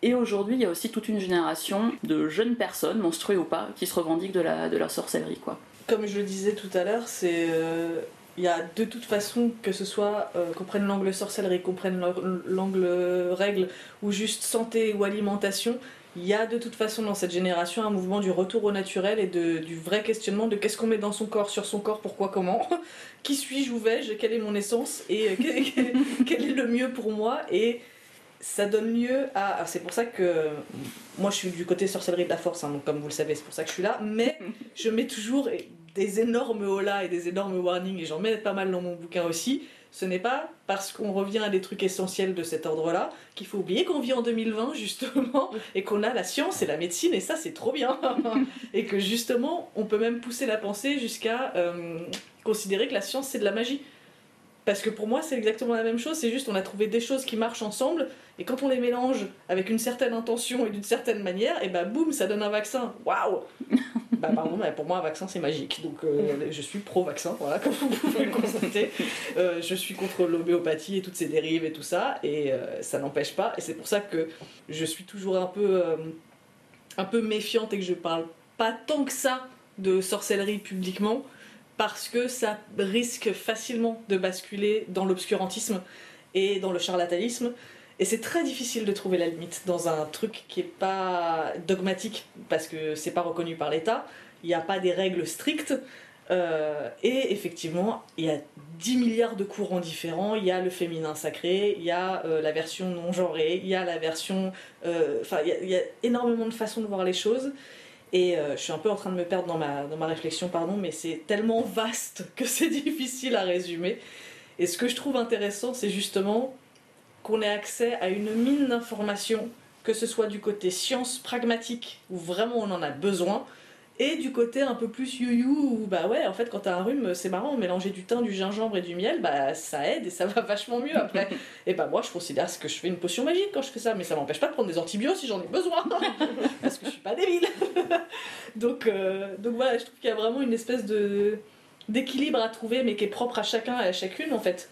Et aujourd'hui, il y a aussi toute une génération de jeunes personnes, menstruées ou pas, qui se revendiquent de la, de la sorcellerie, quoi. Comme je le disais tout à l'heure, c'est euh, il y a de toute façon que ce soit euh, qu'on prenne l'angle sorcellerie, qu'on prenne l'angle règle ou juste santé ou alimentation, il y a de toute façon dans cette génération un mouvement du retour au naturel et du vrai questionnement de qu'est-ce qu'on met dans son corps, sur son corps, pourquoi, comment, qui suis-je, où vais-je, quelle est mon essence et euh, quel, quel- quel est le mieux pour moi. Et ça donne lieu à. C'est pour ça que moi je suis du côté sorcellerie de la force, hein, donc comme vous le savez, c'est pour ça que je suis là, mais je mets toujours des énormes holas et des énormes warnings et j'en mets pas mal dans mon bouquin aussi. Ce n'est pas parce qu'on revient à des trucs essentiels de cet ordre-là qu'il faut oublier qu'on vit en 2020 justement et qu'on a la science et la médecine et ça c'est trop bien et que justement on peut même pousser la pensée jusqu'à euh, considérer que la science c'est de la magie. Parce que pour moi c'est exactement la même chose, c'est juste on a trouvé des choses qui marchent ensemble et quand on les mélange avec une certaine intention et d'une certaine manière, et bah boum ça donne un vaccin. Waouh Bah pardon, mais pour moi un vaccin c'est magique donc euh, je suis pro-vaccin, voilà comme vous pouvez le constater. Euh, je suis contre l'homéopathie et toutes ses dérives et tout ça, et euh, ça n'empêche pas. Et c'est pour ça que je suis toujours un peu, un peu méfiante et que je parle pas tant que ça de sorcellerie publiquement, parce que ça risque facilement de basculer dans l'obscurantisme et dans le charlatanisme. Et c'est très difficile de trouver la limite dans un truc qui est pas dogmatique, parce que c'est pas reconnu par l'État, il n'y a pas des règles strictes. Euh, et effectivement, il y a 10 milliards de courants différents. Il y a le féminin sacré, il y a euh, la version non genrée, il y a la version. euh, Enfin, il y a énormément de façons de voir les choses. Et euh, je suis un peu en train de me perdre dans ma, dans ma réflexion, pardon, mais c'est tellement vaste que c'est difficile à résumer. Et ce que je trouve intéressant, c'est justement qu'on ait accès à une mine d'informations, que ce soit du côté science pragmatique, où vraiment on en a besoin, et du côté un peu plus you-you, où bah ouais, en fait, quand t'as un rhume, c'est marrant, mélanger du thym, du gingembre et du miel, bah ça aide et ça va vachement mieux après. et bah moi, je considère que je fais une potion magique quand je fais ça, mais ça m'empêche pas de prendre des antibiotiques si j'en ai besoin, parce que je suis pas débile. donc, euh, donc voilà, je trouve qu'il y a vraiment une espèce de d'équilibre à trouver, mais qui est propre à chacun et à chacune en fait.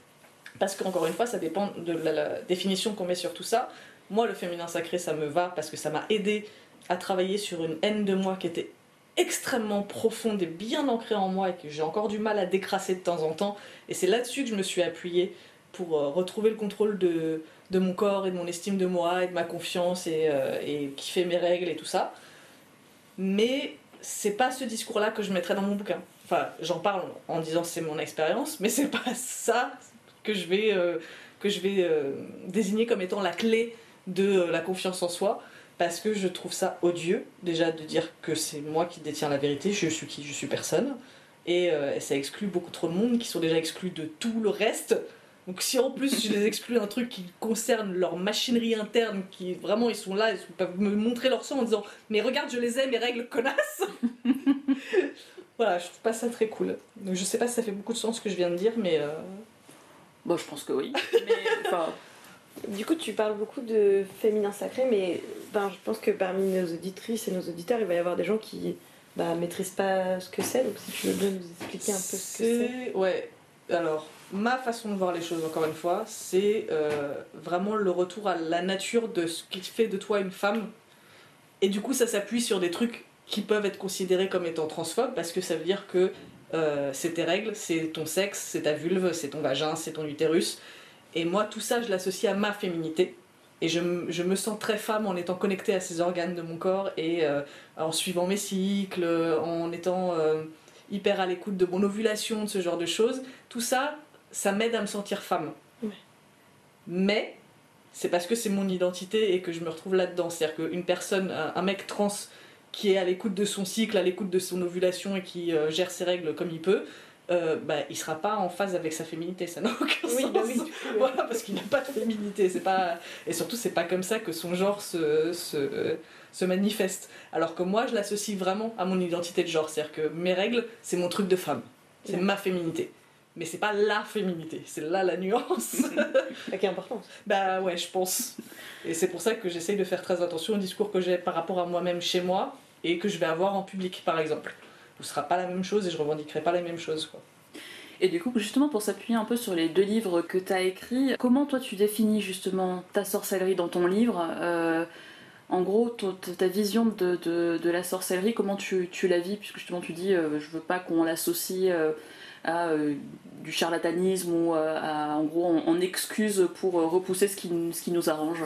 Parce qu'encore une fois, ça dépend de la, la définition qu'on met sur tout ça. Moi, le féminin sacré, ça me va parce que ça m'a aidé à travailler sur une haine de moi qui était extrêmement profonde et bien ancrée en moi et que j'ai encore du mal à décrasser de temps en temps. Et c'est là-dessus que je me suis appuyée pour euh, retrouver le contrôle de, de mon corps et de mon estime de moi et de ma confiance et, euh, et kiffer mes règles et tout ça. Mais c'est pas ce discours-là que je mettrais dans mon bouquin. Enfin, j'en parle en disant c'est mon expérience, mais c'est pas ça que je vais, euh, que je vais euh, désigner comme étant la clé de la confiance en soi parce que je trouve ça odieux déjà de dire que c'est moi qui détiens la vérité, je suis qui, je suis personne. Et, euh, et ça exclut beaucoup trop de monde qui sont déjà exclus de tout le reste. Donc si en plus je les exclus un truc qui concerne leur machinerie interne, qui vraiment ils sont là, ils peuvent me montrer leur sang en disant mais regarde je les ai mes règles connasses. voilà, je trouve pas ça très cool. Donc je sais pas si ça fait beaucoup de sens ce que je viens de dire, mais euh, Bon, je pense que oui. Mais, Du coup, tu parles beaucoup de féminin sacré, mais ben, je pense que parmi nos auditrices et nos auditeurs, il va y avoir des gens qui bah, maîtrisent pas ce que c'est. Donc, si tu veux bien nous expliquer un peu ce que c'est. C'est- Ouais, alors, ma façon de voir les choses, encore une fois, c'est euh, vraiment le retour à la nature de ce qui fait de toi une femme. Et du coup, ça s'appuie sur des trucs qui peuvent être considérés comme étant transphobes, parce que ça veut dire que euh, c'est tes règles, c'est ton sexe, c'est ta vulve, c'est ton vagin, c'est ton utérus. Et moi, tout ça, je l'associe à ma féminité. Et je, je me sens très femme en étant connectée à ces organes de mon corps et euh, en suivant mes cycles, en étant euh, hyper à l'écoute de mon ovulation, de ce genre de choses. Tout ça, ça m'aide à me sentir femme. Mais c'est parce que c'est mon identité et que je me retrouve là-dedans. C'est-à-dire qu'une personne, un, un mec trans qui est à l'écoute de son cycle, à l'écoute de son ovulation et qui euh, gère ses règles comme il peut, euh, bah, il sera pas en phase avec sa féminité. Ça n'a aucun Oui, sens. bah oui, du coup, ouais. Voilà, parce qu'il n'a pas de féminité. C'est pas... Et surtout, c'est pas comme ça que son genre se, se, se manifeste. Alors que moi, je l'associe vraiment à mon identité de genre. C'est-à-dire que mes règles, c'est mon truc de femme. C'est Ouais. ma féminité. Mais c'est pas la féminité, c'est là la nuance. Avec importance. bah ouais, je pense. Et c'est pour ça que j'essaye de faire très attention au discours que j'ai par rapport à moi-même chez moi et que je vais avoir en public, par exemple. Ce sera pas la même chose et je revendiquerai pas la même chose. Quoi. Et du coup, justement, pour s'appuyer un peu sur les deux livres que tu as écrits, comment toi tu définis justement ta sorcellerie dans ton livre Euh, En gros, ta vision de, de- de la sorcellerie, comment tu, tu la vis? Puisque justement, tu dis, euh, je veux pas qu'on l'associe euh, à euh, du charlatanisme ou euh, à, en gros, en, en excuse pour repousser ce qui, ce qui nous arrange.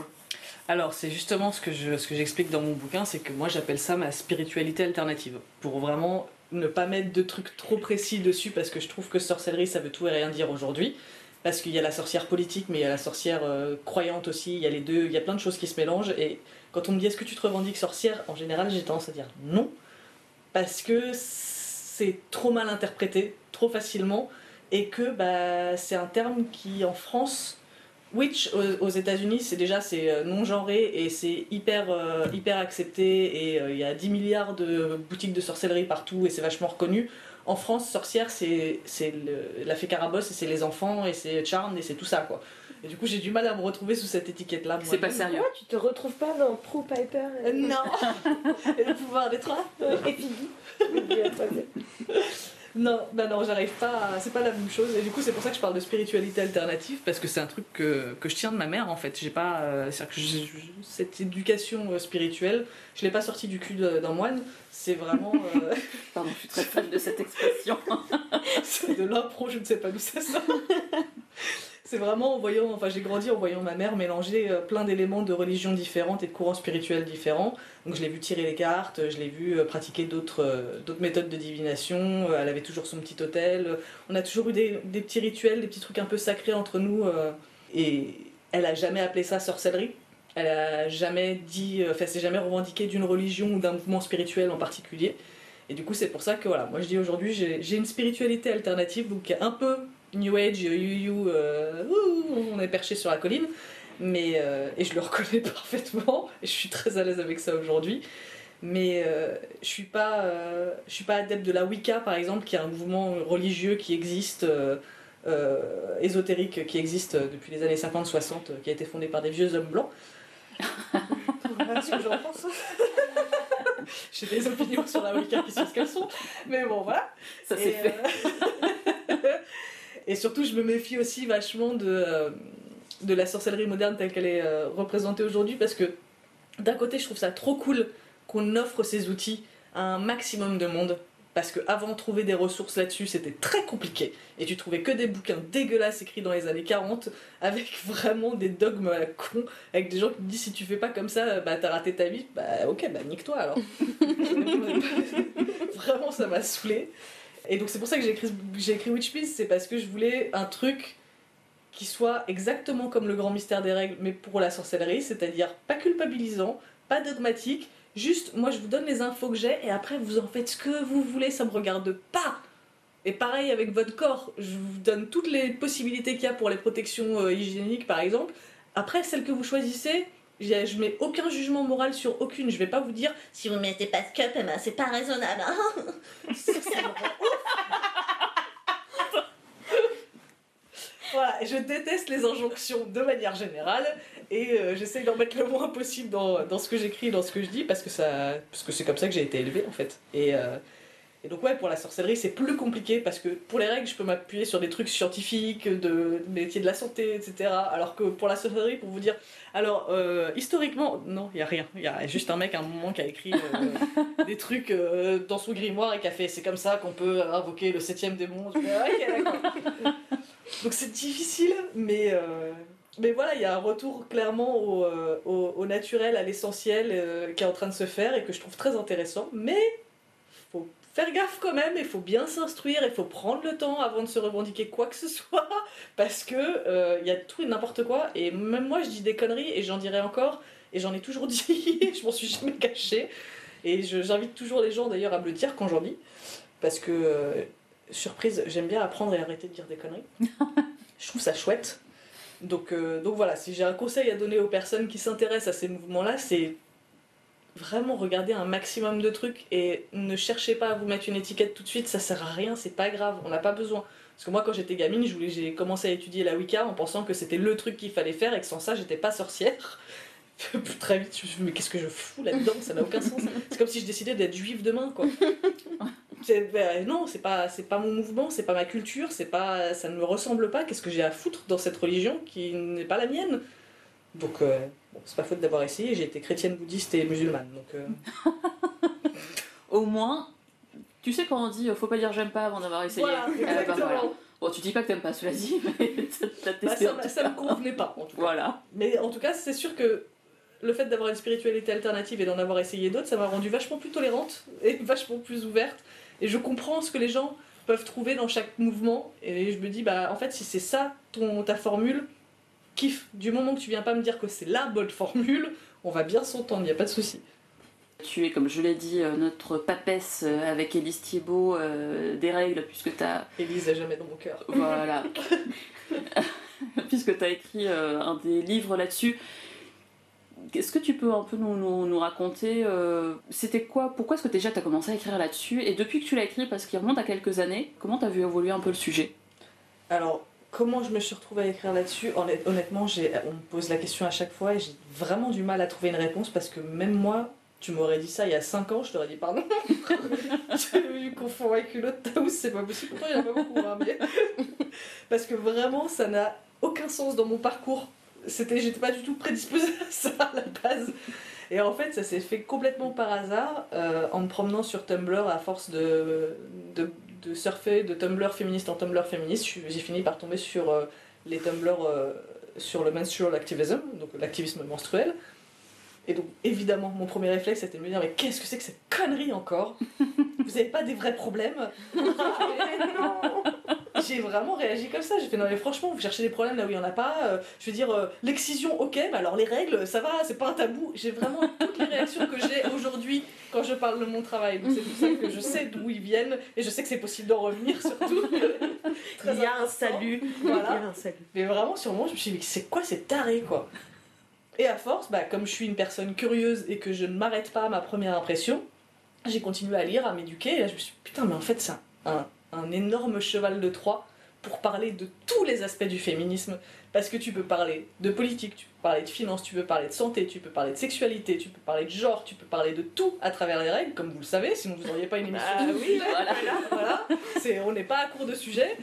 Alors, c'est justement ce que je- ce que j'explique dans mon bouquin, c'est que moi j'appelle ça ma spiritualité alternative. Pour vraiment ne pas mettre de trucs trop précis dessus, parce que je trouve que sorcellerie ça veut tout et rien dire aujourd'hui. Parce qu'il y a la sorcière politique, mais il y a la sorcière euh, croyante aussi, il y a les deux, il y a plein de choses qui se mélangent. Et quand on me dit est-ce que tu te revendiques sorcière, en général j'ai tendance à dire non. Parce que c'est trop mal interprété, trop facilement, et que bah, c'est un terme qui en France Witch aux, aux États-Unis, c'est déjà c'est euh, non genré et c'est hyper euh, hyper accepté et euh, il y a 10 milliards de boutiques de sorcellerie partout et c'est vachement reconnu. En France, sorcière c'est la fée carabosse et c'est les enfants et c'est charme et c'est tout ça quoi. Et du coup, j'ai du mal à me retrouver sous cette étiquette là. C'est pas sérieux. Pourquoi tu te retrouves pas dans Pro Piper et, non. et le pouvoir des trois. et Piggy Non, bah non, j'arrive pas. à- C'est pas la même chose. Et du coup, c'est pour ça que je parle de spiritualité alternative parce que c'est un truc que, que je tiens de ma mère en fait. J'ai pas. euh, que cette éducation euh, spirituelle, je l'ai pas sortie du cul d'un moine. C'est vraiment. euh, Pardon, je suis très fan de cette expression. c'est de l'impro, je ne sais pas d'où ça sort. C'est vraiment en voyant, enfin j'ai grandi en voyant ma mère mélanger euh, plein d'éléments de religions différentes et de courants spirituels différents. Donc je l'ai vu tirer les cartes, je l'ai vu euh, pratiquer d'autres euh, d'autres méthodes de divination, elle avait toujours son petit hôtel. On a toujours eu des, petits rituels, des petits trucs un peu sacrés entre nous. et elle a jamais appelé ça sorcellerie. Elle a jamais dit, enfin c'est jamais revendiqué d'une religion ou d'un mouvement spirituel en particulier. Et du coup, c'est pour ça que voilà, moi je dis aujourd'hui, j'ai j'ai une spiritualité alternative, donc qui est un peu New Age, you, you, euh, on est perché sur la colline, mais euh, et je le reconnais parfaitement, et je suis très à l'aise avec ça aujourd'hui. Mais euh, je suis pas, euh, je suis pas adepte de la Wicca par exemple, qui est un mouvement religieux qui existe, euh, euh, ésotérique qui existe depuis les années 50-60, euh, qui a été fondé par des vieux hommes blancs. Voilà ce que j'en pense. J'ai des opinions sur la Wicca qui sont ce qu'elles sont, mais bon voilà. Ça c'est fait. Euh, et surtout, je me méfie aussi vachement de, euh, de la sorcellerie moderne telle qu'elle est euh, représentée aujourd'hui parce que d'un côté, je trouve ça trop cool qu'on offre ces outils à un maximum de monde. Parce que avant trouver des ressources là-dessus, c'était très compliqué. Et tu trouvais que des bouquins dégueulasses écrits dans les années 40, avec vraiment des dogmes à la con, avec des gens qui te disent si tu fais pas comme ça, bah t'as raté ta vie. Bah ok, bah nique-toi alors. vraiment, ça m'a saoulé. Et donc c'est pour ça que j'ai écrit, j'ai Witch c'est parce que je voulais un truc qui soit exactement comme le grand mystère des règles, mais pour la sorcellerie, c'est-à-dire pas culpabilisant, pas dogmatique, juste moi je vous donne les infos que j'ai et après vous en faites ce que vous voulez, ça me regarde pas. Et pareil avec votre corps, je vous donne toutes les possibilités qu'il y a pour les protections euh, hygiéniques par exemple. Après, celle que vous choisissez, j'ai- je mets aucun jugement moral sur aucune. Je vais pas vous dire si vous mettez pas de cup, eh ben, c'est pas raisonnable. hein. Voilà, je déteste les injonctions de manière générale et euh, j'essaye d'en mettre le moins possible dans, ce que j'écris, dans ce que je dis, parce que c'est comme ça que j'ai été élevée en fait. Euh, et donc ouais, pour la sorcellerie c'est plus compliqué parce que pour les règles je peux m'appuyer sur des trucs scientifiques, de métiers de la santé, etc. Alors que pour la sorcellerie, pour vous dire, alors euh, historiquement, non, il y a rien, il y a juste un mec à un moment qui a écrit euh, des trucs euh, dans son grimoire et qui a fait c'est comme ça qu'on peut invoquer le septième démon. Ah. Donc c'est difficile, mais, mais voilà, il y a un retour clairement au, au, au naturel, à l'essentiel euh, qui est en train de se faire et que je trouve très intéressant. Mais faut faire gaffe quand même, il faut bien s'instruire, il faut prendre le temps avant de se revendiquer quoi que ce soit, parce que euh, il y a tout et n'importe quoi. Et même moi, je dis des conneries et j'en dirai encore, et j'en ai toujours dit, je m'en suis jamais cachée. Et j'invite toujours les gens d'ailleurs à me le dire quand j'en dis, parce que euh, surprise, j'aime bien apprendre et arrêter de dire des conneries. je trouve ça chouette. Donc, euh, donc voilà, si j'ai un conseil à donner aux personnes qui s'intéressent à ces mouvements-là, c'est vraiment regarder un maximum de trucs et ne cherchez pas à vous mettre une étiquette tout de suite, ça sert à rien, c'est pas grave, on n'a pas besoin. Parce que moi, quand j'étais gamine, j'ai commencé à étudier la Wicca en pensant que c'était le truc qu'il fallait faire et que sans ça, j'étais pas sorcière. Très vite, je me suis dit, mais qu'est-ce que je fous là-dedans Ça n'a aucun sens. C'est comme si je décidais d'être juive demain, quoi. Ben, non, c'est pas, c'est pas mon mouvement, c'est pas ma culture, c'est pas, ça ne me ressemble pas. Qu'est-ce que j'ai à foutre dans cette religion qui n'est pas la mienne? Donc, euh, bon, c'est pas faute d'avoir essayé. J'ai été chrétienne, bouddhiste et musulmane. Donc, euh, Au moins, tu sais quand on dit faut pas dire j'aime pas avant d'avoir essayé. voilà, Eh ben, exactement. voilà. Bon, tu dis pas que t'aimes pas, cela dit, mais t'as Bah, testé ça, tout ça cas. me convenait pas, en tout cas. Voilà. Mais en tout cas, c'est sûr que le fait d'avoir une spiritualité alternative et d'en avoir essayé d'autres, ça m'a rendue vachement plus tolérante et vachement plus ouverte. Et je comprends ce que les gens peuvent trouver dans chaque mouvement. Et je me dis, bah en fait, si c'est ça ton, ta formule, kiffe. Du moment que tu viens pas me dire que c'est la bonne formule, on va bien s'entendre, y a pas de souci. Tu es, comme je l'ai dit, euh, notre papesse euh, avec Élise Thiebaud euh, des règles, puisque tu as. Élise est jamais dans mon cœur. Voilà. puisque tu as écrit euh, un des livres là-dessus. Est-ce que tu peux un peu nous, nous- nous raconter euh, c'était quoi Pourquoi est-ce que déjà tu as commencé à écrire là-dessus? Et depuis que tu l'as écrit, parce qu'il remonte à quelques années, comment tu as vu évoluer un peu le sujet? Alors, comment je me suis retrouvée à écrire là-dessus Honnêt- Honnêtement, on me pose la question à chaque fois et j'ai vraiment du mal à trouver une réponse parce que même moi, tu m'aurais dit ça il y a 5 ans, je t'aurais dit pardon. tu confonds avec une autre taous, c'est pas possible. Pourtant, il y en a pas beaucoup, hein, mais- parce que vraiment, ça n'a aucun sens dans mon parcours. C'était, j'étais pas du tout prédisposée à ça à la base. Et en fait, ça s'est fait complètement par hasard euh, en me promenant sur Tumblr à force de, de, de surfer de Tumblr féministe en Tumblr féministe. J'ai fini par tomber sur euh, les Tumblr euh, sur le menstrual activism, donc l'activisme menstruel. Et donc, évidemment, mon premier réflexe c'était de me dire Mais qu'est-ce que c'est que cette connerie encore? Vous avez pas des vrais problèmes? J'ai vraiment réagi comme ça. J'ai fait non, mais franchement, vous cherchez des problèmes là où il y en a pas. Euh, je veux dire, euh, l'excision, ok, mais alors les règles, ça va, c'est pas un tabou. J'ai vraiment toutes les réactions que j'ai aujourd'hui quand je parle de mon travail. Donc c'est pour ça que je sais d'où ils viennent et je sais que c'est possible d'en revenir surtout. Très Il y a un salut. Voilà. Il y a un salut. Mais vraiment, sur moi, je me suis dit, mais c'est quoi ces tarés, quoi? Et à force, bah, comme je suis une personne curieuse et que je ne m'arrête pas à ma première impression, j'ai continué à lire, à m'éduquer, et là, je me suis dit, putain, mais en fait, c'est un, un énorme cheval de Troie pour parler de tous les aspects du féminisme. Parce que tu peux parler de politique, tu peux parler de finance, tu peux parler de santé, tu peux parler de sexualité, tu peux parler de genre, tu peux parler de tout à travers les règles, comme vous le savez, sinon vous n'auriez pas une émission. Bah le oui, voilà. voilà. C'est, on n'est pas à court de sujet.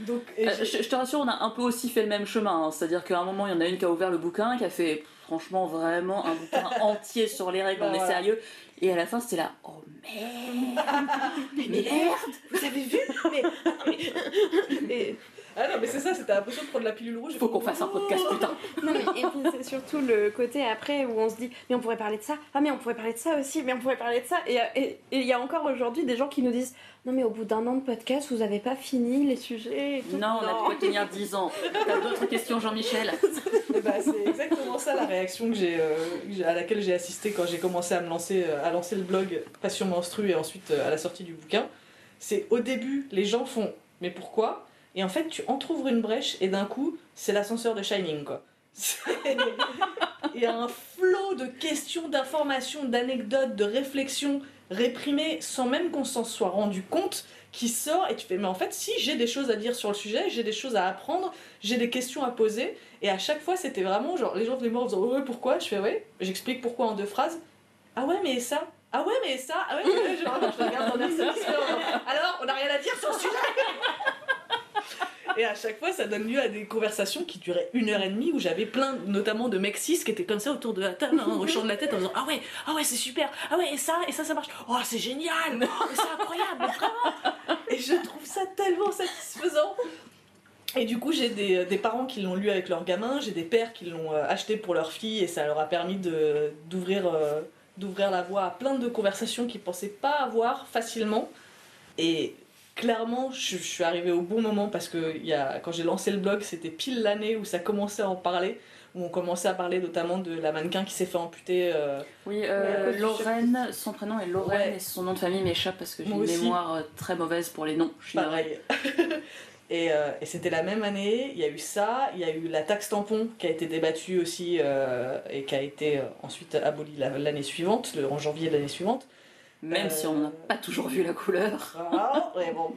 Donc, et Euh, je, je te rassure, on a un peu aussi fait le même chemin. hein. C'est-à-dire qu'à un moment, il y en a une qui a ouvert le bouquin, qui a fait franchement vraiment un bouquin entier sur les règles, Bah, on est voilà. sérieux. Et à la fin, c'était là, oh merde. Mais merde Vous avez vu mais, mais- Ah non, mais c'est ça, c'était l'impression de prendre la pilule rouge. Faut qu'on fasse un podcast, putain Non, mais et puis c'est surtout le côté après où on se dit mais on pourrait parler de ça, ah mais on pourrait parler de ça aussi, mais on pourrait parler de ça. Et et- et il y a encore aujourd'hui des gens qui nous disent non mais au bout d'un an de podcast vous avez pas fini les sujets et tout. Non, on a de quoi tenir 10 ans. T'as d'autres questions, Jean-Michel? Eh ben, c'est exactement ça la réaction que j'ai, euh, à laquelle j'ai assisté quand j'ai commencé à me lancer, euh, à lancer le blog Passion Menstrue et ensuite euh, à la sortie du bouquin. C'est au début, les gens font mais pourquoi? Et en fait, tu entrouvres une brèche et d'un coup, c'est l'ascenseur de Shining quoi. Il y a un flot de questions, d'informations, d'anecdotes, de réflexions réprimées sans même qu'on s'en soit rendu compte qui sort et tu fais mais en fait si j'ai des choses à dire sur le sujet, j'ai des choses à apprendre, j'ai des questions à poser. Et à chaque fois c'était vraiment genre les gens venaient me voir en disant ouais pourquoi? Je fais ouais j'explique pourquoi en deux phrases. Ah ouais mais ça? Ah ouais mais ça? Ah ouais mais genre, je regarde en air satisfait alors on n'a rien à dire sur le sujet et à chaque fois ça donne lieu à des conversations qui duraient une heure et demie où j'avais plein notamment de mecs cis qui étaient comme ça autour de la table en hochant de la tête en disant ah ouais ah ouais c'est super. Ah ouais et ça et ça ça marche. Oh c'est génial. Oh, c'est incroyable vraiment et je trouve ça tellement satisfaisant. Et du coup, j'ai des, parents qui l'ont lu avec leurs gamins, j'ai des pères qui l'ont euh, acheté pour leurs filles et ça leur a permis d'ouvrir euh, la voie à plein de conversations qu'ils pensaient pas avoir facilement. Et clairement, je, je suis arrivée au bon moment parce que y a, quand j'ai lancé le blog, c'était pile l'année où ça commençait à en parler, où on commençait à parler notamment de la mannequin qui s'est fait amputer. euh, Oui, euh, Lorraine, son prénom est Lorraine Ouais. et son nom de famille m'échappe parce que j'ai une aussi. mémoire euh, très mauvaise pour les noms. Je suis pareil. et euh, et c'était la même année, il y a eu ça, il y a eu la taxe tampon qui a été débattue aussi et qui a été ensuite abolie la- l'année suivante, le- en janvier de l'année suivante. Même Euh, si on n'a pas toujours vu la couleur. Voilà, mais bon.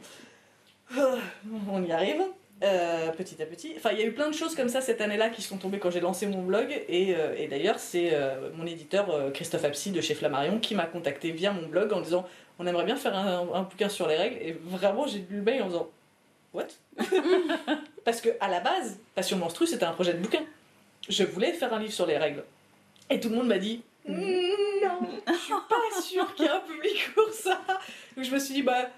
On y arrive. euh, petit à petit. Enfin, il y a eu plein de choses comme ça cette année-là qui sont tombées quand j'ai lancé mon blog. Et, euh, d'ailleurs, c'est euh, mon éditeur euh, Christophe Apsy de chez Flammarion qui m'a contacté via mon blog en disant On aimerait bien faire un, bouquin sur les règles. Et vraiment, j'ai lu le mail en disant What? Parce que à la base, Passion Monstrue, c'était un projet de bouquin. Je voulais faire un livre sur les règles. Et tout le monde m'a dit non, je suis pas sûre qu'il y ait un public pour ça. Donc je me suis dit, bah,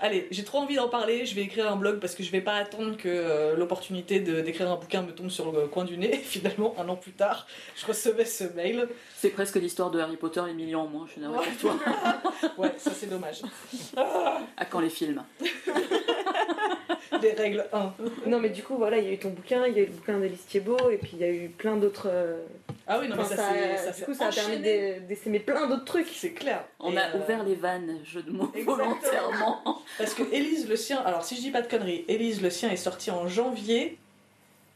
allez, j'ai trop envie d'en parler, je vais écrire un blog parce que je vais pas attendre que euh, l'opportunité de- d'écrire un bouquin me tombe sur le coin du nez. Finalement, un an plus tard, je recevais ce mail. C'est presque l'histoire de Harry Potter et millions en moins, je suis navrée pour toi. Ouais, ça c'est dommage. À quand les films? Les règles 1. Non, mais du coup, voilà, il y a eu ton bouquin, il y a eu le bouquin d'Alice Thiebaud, et puis il y a eu plein d'autres. euh, Ah oui, non, mais ça, ça, du s'est coup, ça a permis enchaîné. d'e- d'essaimer plein d'autres trucs. C'est clair. On Et, a euh, ouvert les vannes, jeu de mots Exactement. volontairement. Parce que Élise le sien, alors si je dis pas de conneries, Élise le sien est sorti en janvier.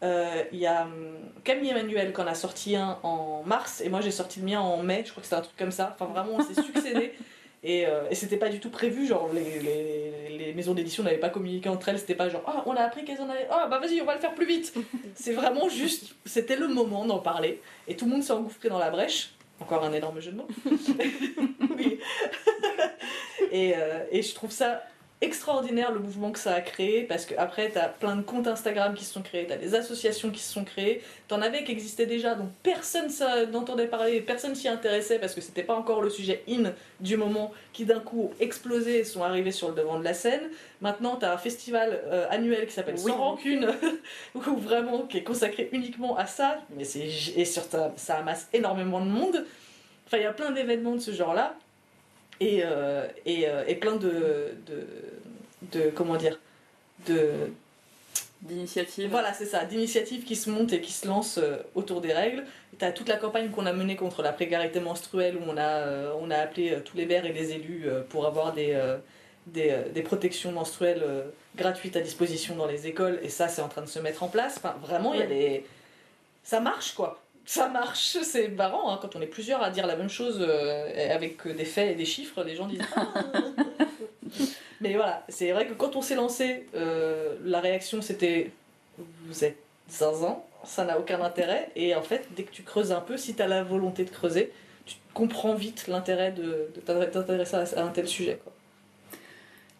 Euh, Il y a hum, Camille Emmanuel qui en a sorti un en mars et moi j'ai sorti le mien en mai, je crois que c'était un truc comme ça. Enfin vraiment on s'est succédé et, euh, et c'était pas du tout prévu, genre les, les, les maisons d'édition n'avaient pas communiqué entre elles, c'était pas genre ah on a appris qu'elles en avaient, ah bah vas-y on va le faire plus vite. C'est vraiment juste, c'était le moment d'en parler et tout le monde s'est engouffré dans la brèche. Encore un énorme jeu de mots. oui. Et, euh, et je trouve ça extraordinaire le mouvement que ça a créé parce que après t'as plein de comptes Instagram qui se sont créés, t'as des associations qui se sont créées, t'en avais qui existaient déjà donc personne n'entendait parler, personne s'y intéressait parce que c'était pas encore le sujet in du moment qui d'un coup ont explosé et sont arrivés sur le devant de la scène. Maintenant t'as un festival euh, annuel qui s'appelle Oui. Sans Rancune où vraiment qui est consacré uniquement à ça, mais c'est et sur ça, ça amasse énormément de monde. Enfin il y a plein d'événements de ce genre là et, euh, et, euh, et plein de, de, de comment dire de D'initiative. voilà c'est ça d'initiatives qui se montent et qui se lancent euh, autour des règles. Tu as toute la campagne qu'on a menée contre la précarité menstruelle où on a, on a appelé tous les maires et les élus pour avoir des, des, des protections menstruelles gratuites à disposition dans les écoles. Et ça c'est en train de se mettre en place. Enfin vraiment il y a des ça marche quoi ça marche, c'est marrant hein, quand on est plusieurs à dire la même chose euh, avec des faits et des chiffres, les gens disent Ah. Mais voilà, c'est vrai que quand on s'est lancé, euh, la réaction c'était vous êtes zinzin, ça n'a aucun intérêt. Et en fait, dès que tu creuses un peu, si tu as la volonté de creuser, tu comprends vite l'intérêt de, de t'intéresser à, à un tel sujet. Quoi.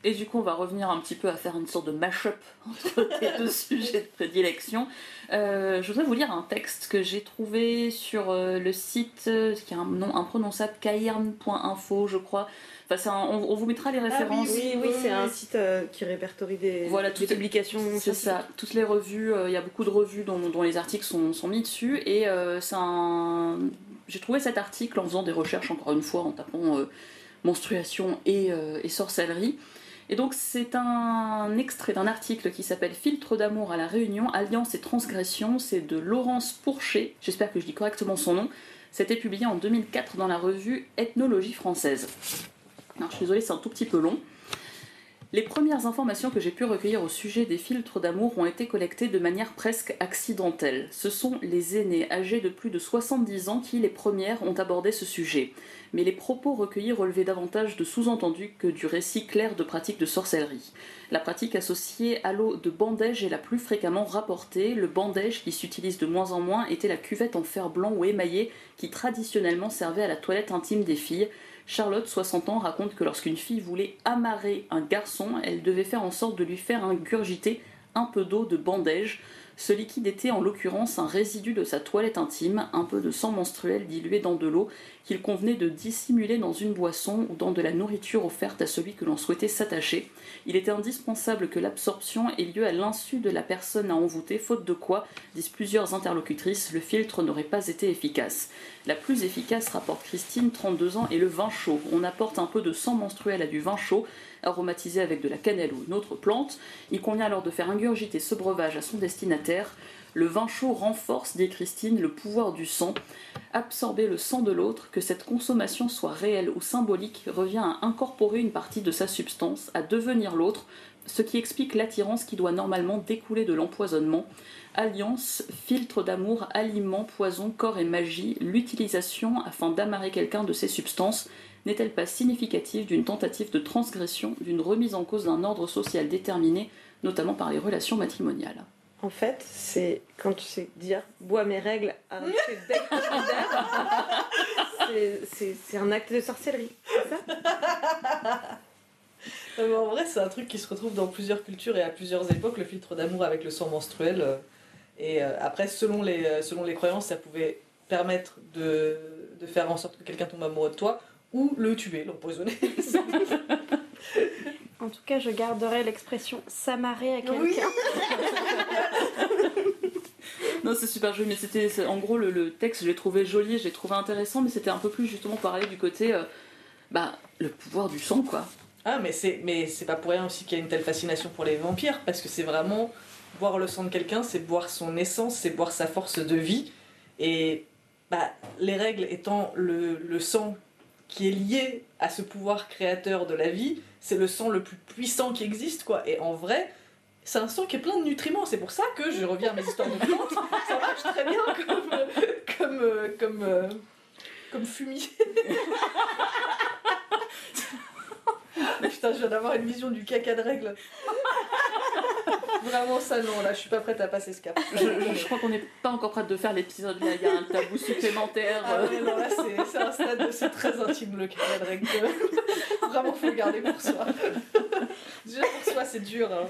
Et du coup, on va revenir un petit peu à faire une sorte de mash-up entre tes deux sujets de prédilection. Euh, je voudrais vous lire un texte que j'ai trouvé sur euh, le site euh, qui a un nom imprononçable, cairn.info, je crois. Enfin, un- on, on vous mettra les références. Oui, oui, oui, c'est un site qui répertorie des, Voilà, des toutes- publications. C'est ça, toutes les revues, il y a beaucoup de revues dont, dont les articles sont, sont mis dessus, et c'est un... j'ai trouvé cet article en faisant des recherches, encore une fois, en tapant menstruation et, et sorcellerie. Et donc c'est un extrait d'un article qui s'appelle Filtre d'amour à la Réunion, Alliance et transgression, c'est de Laurence Pourchet, j'espère que je dis correctement son nom, c'était publié en 2004 dans la revue Ethnologie française. Alors, je suis désolée, c'est un tout petit peu long. Les premières informations que j'ai pu recueillir au sujet des filtres d'amour ont été collectées de manière presque accidentelle. Ce sont les aînés âgés de plus de 70 ans qui, les premières, ont abordé ce sujet. Mais les propos recueillis relevaient davantage de sous-entendus que du récit clair de pratiques de sorcellerie. La pratique associée à l'eau de bandège est la plus fréquemment rapportée. Le bandège, qui s'utilise de moins en moins, était la cuvette en fer blanc ou émaillé qui traditionnellement servait à la toilette intime des filles. Charlotte, 60 ans, raconte que lorsqu'une fille voulait amarrer un garçon, elle devait faire en sorte de lui faire ingurgiter un peu d'eau de bandège. Ce liquide était en l'occurrence un résidu de sa toilette intime, un peu de sang menstruel dilué dans de l'eau, qu'il convenait de dissimuler dans une boisson ou dans de la nourriture offerte à celui que l'on souhaitait s'attacher? Il était indispensable que l'absorption ait lieu à l'insu de la personne à envoûter, faute de quoi, disent plusieurs interlocutrices, le filtre n'aurait pas été efficace. La plus efficace, rapporte Christine, 32 ans, est le vin chaud. On apporte un peu de sang menstruel à du vin chaud, aromatisé avec de la cannelle ou une autre plante. Il convient alors de faire ingurgiter ce breuvage à son destinataire. Le vin chaud renforce, dit Christine, le pouvoir du sang. Absorber le sang de l'autre, que cette consommation soit réelle ou symbolique, revient à incorporer une partie de sa substance, à devenir l'autre, ce qui explique l'attirance qui doit normalement découler de l'empoisonnement. Alliance, filtre d'amour, aliment, poison, corps et magie, l'utilisation afin d'amarrer quelqu'un de ces substances n'est-elle pas significative d'une tentative de transgression, d'une remise en cause d'un ordre social déterminé, notamment par les relations matrimoniales? En fait, c'est quand tu sais dire bois mes règles, arrêtez bec c'est- un acte de sorcellerie, c'est ça? Non, mais en vrai, c'est un truc qui se retrouve dans plusieurs cultures et à plusieurs époques, le filtre d'amour avec le sang menstruel. euh, Et euh, après, selon les, euh, selon les croyances, ça pouvait permettre de, de faire en sorte que quelqu'un tombe amoureux de toi ou le tuer, l'empoisonner. En tout cas, je garderai l'expression s'amarrer à quelqu'un. Oui. Non, c'est super joli, mais c'était en gros le, le texte, je l'ai trouvé joli, je l'ai trouvé intéressant, mais c'était un peu plus justement parler du côté, euh, bah, le pouvoir du sang, quoi. Ah, mais c'est, mais c'est pas pour rien aussi qu'il y a une telle fascination pour les vampires, parce que c'est vraiment boire le sang de quelqu'un, c'est boire son essence, c'est boire sa force de vie. Et bah, les règles étant le, le sang qui est lié à ce pouvoir créateur de la vie, c'est le sang le plus puissant qui existe, quoi. Et en vrai, c'est un sang qui est plein de nutriments. C'est pour ça que je reviens à mes histoires de plantes, ça marche très bien comme, comme, euh, comme, euh, comme fumier. Putain, je viens d'avoir une vision du caca de règles. Vraiment ça non, là je suis pas prête à passer ce cap. Je, je- je crois qu'on n'est pas encore prête de faire l'épisode, là, il y a un tabou supplémentaire. Ah euh. ouais, non, là c'est c'est un stade, c'est très intime le caca de règles. Vraiment faut le garder pour soi. Déjà pour soi c'est dur. hein.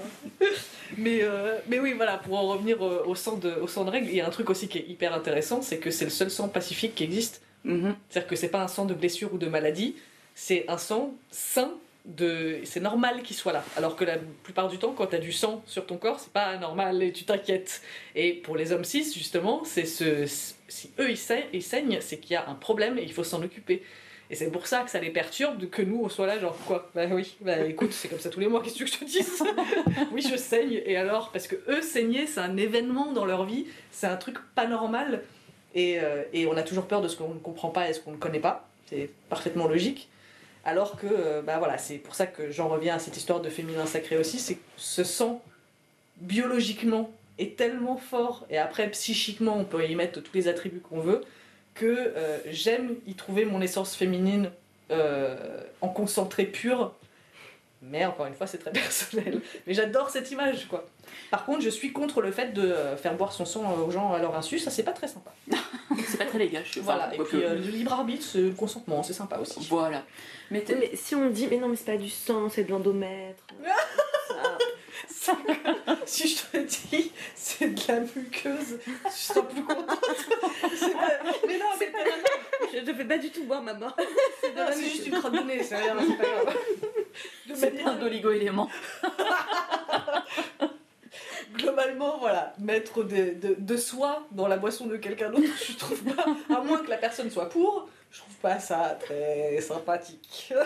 Mais, euh, mais oui voilà, pour en revenir euh, au sang, de, au sang de règles, il y a un truc aussi qui est hyper intéressant, c'est que c'est le seul sang pacifique qui existe. Mhm. C'est-à-dire que c'est pas un sang de blessure ou de maladie, c'est un sang sain. De... C'est normal qu'il soit là. Alors que la plupart du temps, quand tu as du sang sur ton corps, c'est pas normal et tu t'inquiètes. Et pour les hommes cis, justement, c'est ce... si eux ils saignent, ils saignent, c'est qu'il y a un problème et il faut s'en occuper. Et c'est pour ça que ça les perturbe que nous on soit là, genre quoi? Bah oui, bah écoute, c'est comme ça tous les mois, qu'est-ce que je te dise Oui, je saigne, et alors? Parce que eux, saigner, c'est un événement dans leur vie, c'est un truc pas normal. Et, euh, et on a toujours peur de ce qu'on ne comprend pas et ce qu'on ne connaît pas. C'est parfaitement logique. Alors que, euh, bah voilà, c'est pour ça que j'en reviens à cette histoire de féminin sacré aussi, c'est que ce sang, biologiquement, est tellement fort, et après, psychiquement, on peut y mettre tous les attributs qu'on veut, que euh, j'aime y trouver mon essence féminine euh, en concentré pur. Mais encore une fois, c'est très personnel. Mais j'adore cette image, quoi. Par contre, je suis contre le fait de euh, faire boire son sang aux gens à leur insu, ça c'est pas très sympa. C'est pas très légal, je suis Voilà, et puis euh, le libre arbitre, c'est le consentement, c'est sympa aussi. Voilà. Mais si on dit, mais non, mais c'est pas du sang, c'est de l'endomètre. ça. Si je te dis, c'est de la muqueuse, je serais plus contente. Pas- Mais non, mais Je ne fais pas du tout boire ma mort. non, c'est juste une crotte de nez, c'est rien, c'est pas grave. De c'est manière- plein d'oligo-éléments. globalement, voilà, mettre de, de, de soi dans la boisson de quelqu'un d'autre, je trouve pas, à moins que la personne soit pour, je trouve pas ça très sympathique.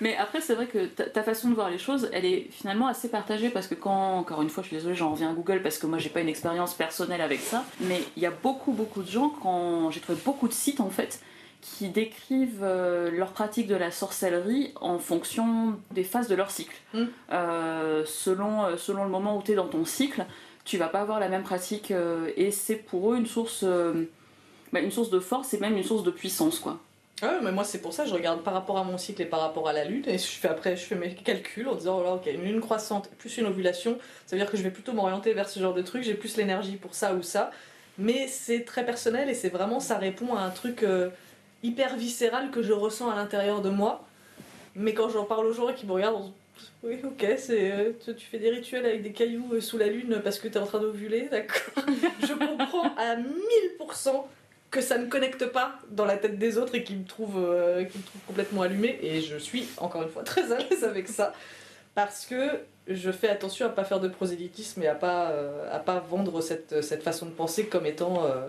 Mais après, c'est vrai que ta, ta façon de voir les choses, elle est finalement assez partagée parce que quand, encore une fois, je suis désolée, j'en reviens à Google parce que moi, j'ai pas une expérience personnelle avec ça, mais il y a beaucoup, beaucoup de gens, quand j'ai trouvé beaucoup de sites en fait, qui décrivent euh, leur pratique de la sorcellerie en fonction des phases de leur cycle. Mm. Euh, selon, euh, selon le moment où tu es dans ton cycle, tu vas pas avoir la même pratique euh, et c'est pour eux une source, bah, une source de force et même une source de puissance, quoi. Ah ouais, mais moi c'est pour ça, je regarde par rapport à mon cycle et par rapport à la lune, et je fais après, je fais mes calculs en disant, oh là, ok, une lune croissante plus une ovulation, ça veut dire que je vais plutôt m'orienter vers ce genre de truc, j'ai plus l'énergie pour ça ou ça, mais c'est très personnel et c'est vraiment, ça répond à un truc euh, hyper viscéral que je ressens à l'intérieur de moi, mais quand j'en parle aux gens et qu'ils me regardent, oui, ok, c'est, euh, tu, tu fais des rituels avec des cailloux euh, sous la lune parce que t'es en train d'ovuler, d'accord. Je comprends à 1000% que ça ne connecte pas dans la tête des autres et qui me trouve, euh, me trouve complètement allumée. Et je suis, encore une fois, très à l'aise avec ça. Parce que je fais attention à pas faire de prosélytisme et à pas, euh, à pas vendre cette, cette façon de penser comme étant euh,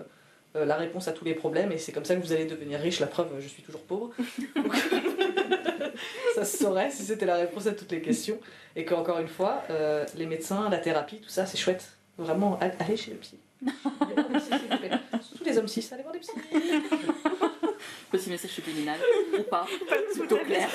euh, la réponse à tous les problèmes. Et c'est comme ça que vous allez devenir riche. La preuve, je suis toujours pauvre. Ça se saurait si c'était la réponse à toutes les questions. Et qu'encore une fois, les médecins, la thérapie, tout ça, c'est chouette. Vraiment, all- allez chez le psy. Surtout les hommes cis, allez voir des psys. Petit message subliminal, ou pas, plutôt clair.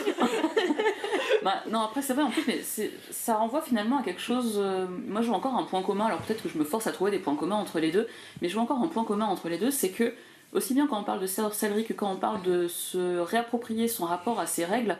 bah, non, après, c'est vrai, en plus, mais ça renvoie finalement à quelque chose. euh, moi, je vois encore un point commun, alors peut-être que je me force à trouver des points communs entre les deux, mais je vois encore un point commun entre les deux, c'est que, aussi bien quand on parle de sorcellerie que quand on parle de se réapproprier son rapport à ses règles,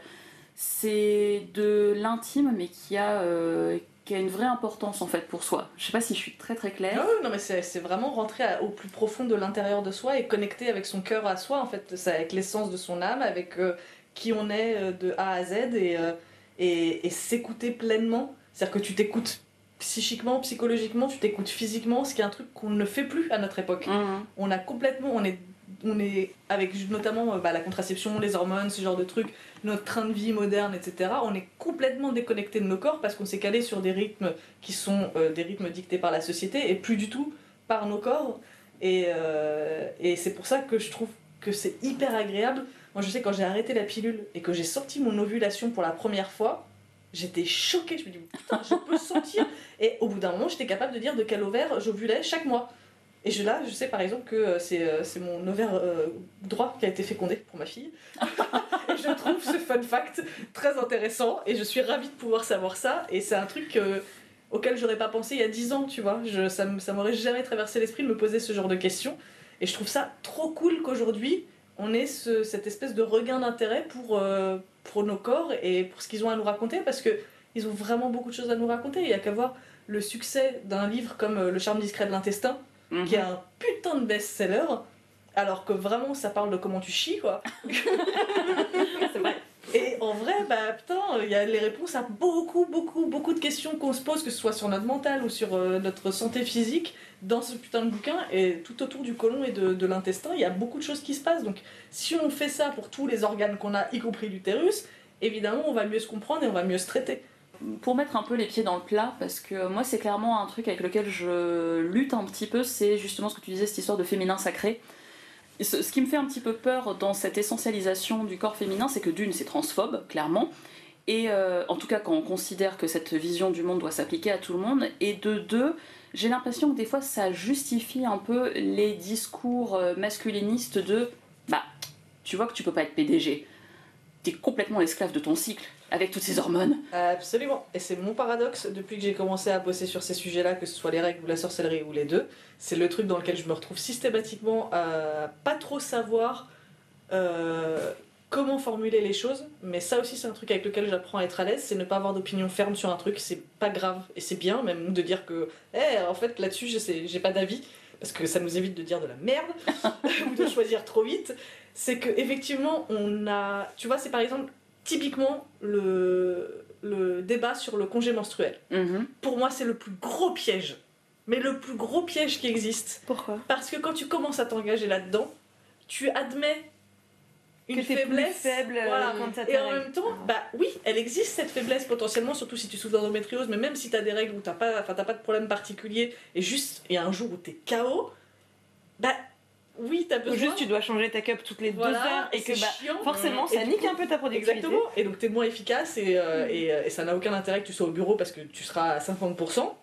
c'est de l'intime, mais qui a, euh, qui a une vraie importance en fait pour soi. Je sais pas si je suis très très claire. Oui, non mais c'est vraiment rentrer à- au plus profond de l'intérieur de soi et connecter avec son cœur à soi en fait, avec l'essence de son âme, avec euh, qui on est euh, de A à Z et, euh, et, et s'écouter pleinement. C'est-à-dire que tu t'écoutes psychiquement, psychologiquement, tu t'écoutes physiquement, ce qui est un truc qu'on ne fait plus à notre époque. Mhm. On a complètement, on est on est avec notamment euh, bah, la contraception, les hormones, ce genre de trucs, notre train de vie moderne, etc. On est complètement déconnecté de nos corps parce qu'on s'est calé sur des rythmes qui sont euh, des rythmes dictés par la société et plus du tout par nos corps. Et, euh, et c'est pour ça que je trouve que c'est hyper agréable. Moi, je sais quand j'ai arrêté la pilule et que j'ai sorti mon ovulation pour la première fois, j'étais choquée. Je me dis putain, je peux sentir. Et au bout d'un moment, j'étais capable de dire de quel ovaire j'ovulais chaque mois. Et je, là, je sais par exemple que euh, c'est euh, c'est mon ovaire euh, droit qui a été fécondé pour ma fille. et je trouve ce fun fact très intéressant et je suis ravie de pouvoir savoir ça. Et c'est un truc euh, auquel j'aurais pas pensé il y a 10 ans, tu vois. Je, ça ça m'aurait jamais traversé l'esprit de me poser ce genre de questions. Et je trouve ça trop cool qu'aujourd'hui, on ait ce- cette espèce de regain d'intérêt pour, euh, pour nos corps et pour ce qu'ils ont à nous raconter parce que ils ont vraiment beaucoup de choses à nous raconter. Il y a qu'à voir le succès d'un livre comme Le charme discret de l'intestin Qui est un putain de best-seller, alors que vraiment ça parle de comment tu chies quoi. C'est vrai. Et en vrai, bah putain, il y a les réponses à beaucoup, beaucoup, beaucoup de questions qu'on se pose, que ce soit sur notre mental ou sur euh, notre santé physique, dans ce putain de bouquin. Et tout autour du côlon et de, de l'intestin, il y a beaucoup de choses qui se passent. Donc si on fait ça pour tous les organes qu'on a, y compris l'utérus, évidemment on va mieux se comprendre et on va mieux se traiter. Pour mettre un peu les pieds dans le plat, parce que moi c'est clairement un truc avec lequel je lutte un petit peu, c'est justement ce que tu disais, cette histoire de féminin sacré. Ce qui me fait un petit peu peur dans cette essentialisation du corps féminin, c'est que d'une, c'est transphobe, clairement, et euh, en tout cas quand on considère que cette vision du monde doit s'appliquer à tout le monde, et de deux, j'ai l'impression que des fois ça justifie un peu les discours euh, masculinistes de bah, tu vois que tu peux pas être PDG, t'es complètement l'esclave de ton cycle, avec toutes ces hormones. Absolument. Et c'est mon paradoxe depuis que j'ai commencé à bosser sur ces sujets-là, que ce soit les règles ou la sorcellerie ou les deux. C'est le truc dans lequel je me retrouve systématiquement à pas trop savoir euh, comment formuler les choses. Mais ça aussi, c'est un truc avec lequel j'apprends à être à l'aise, c'est ne pas avoir d'opinion ferme sur un truc. C'est pas grave. Et c'est bien même de dire que, eh, en fait, là-dessus, j'ai pas d'avis. Parce que ça nous évite de dire de la merde ou de choisir trop vite. C'est que effectivement, on a. Tu vois, c'est par exemple typiquement le, le débat sur le congé menstruel. Mhm. Pour moi, c'est le plus gros piège. Mais le plus gros piège qui existe. Pourquoi? Parce que quand tu commences à t'engager là-dedans, tu admets une que t'es plus faiblesse. faible euh, Voilà. quand t'as Et en même temps, bah oui, elle existe cette faiblesse potentiellement, surtout si tu souffres d'endométriose, mais même si t'as des règles où t'as pas, enfin, t'as pas de problème particulier, et juste il y a un jour où t'es KO, bah oui, t'as Ou besoin. juste tu dois changer ta cup toutes les Voilà, deux heures et que bah, chiant. forcément ça nique coup- un peu ta productivité. Exactement, et donc t'es moins efficace et, euh, et, euh, et ça n'a aucun intérêt que tu sois au bureau parce que tu seras à 50%.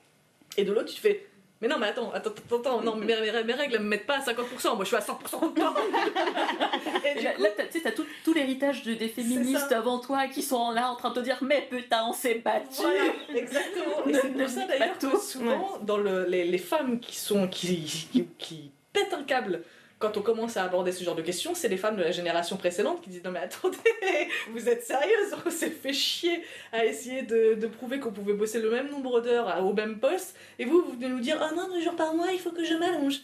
Et de l'autre, tu te fais Mais non, mais attends, attends, attends, attends, non, mes, mes- mes règles elles me mettent pas à 50%, moi je suis à 100% tout le temps. et là, coup, là, t'as- tu sais, t'as tout, tout l'héritage de- des féministes avant toi qui sont là en train de te dire Mais putain, on s'est battu Voilà, exactement. Et Ne- c'est ne pour ça d'ailleurs que souvent, dans le, les, les femmes qui, sont, qui, qui, qui pètent un câble quand on commence à aborder ce genre de questions, c'est les femmes de la génération précédente qui disent Non, mais attendez, vous êtes sérieuses On s'est fait chier à essayer de, de prouver qu'on pouvait bosser le même nombre d'heures à- au même poste, et vous, vous venez nous dire Ah non, deux jours par mois, il faut que je m'allonge.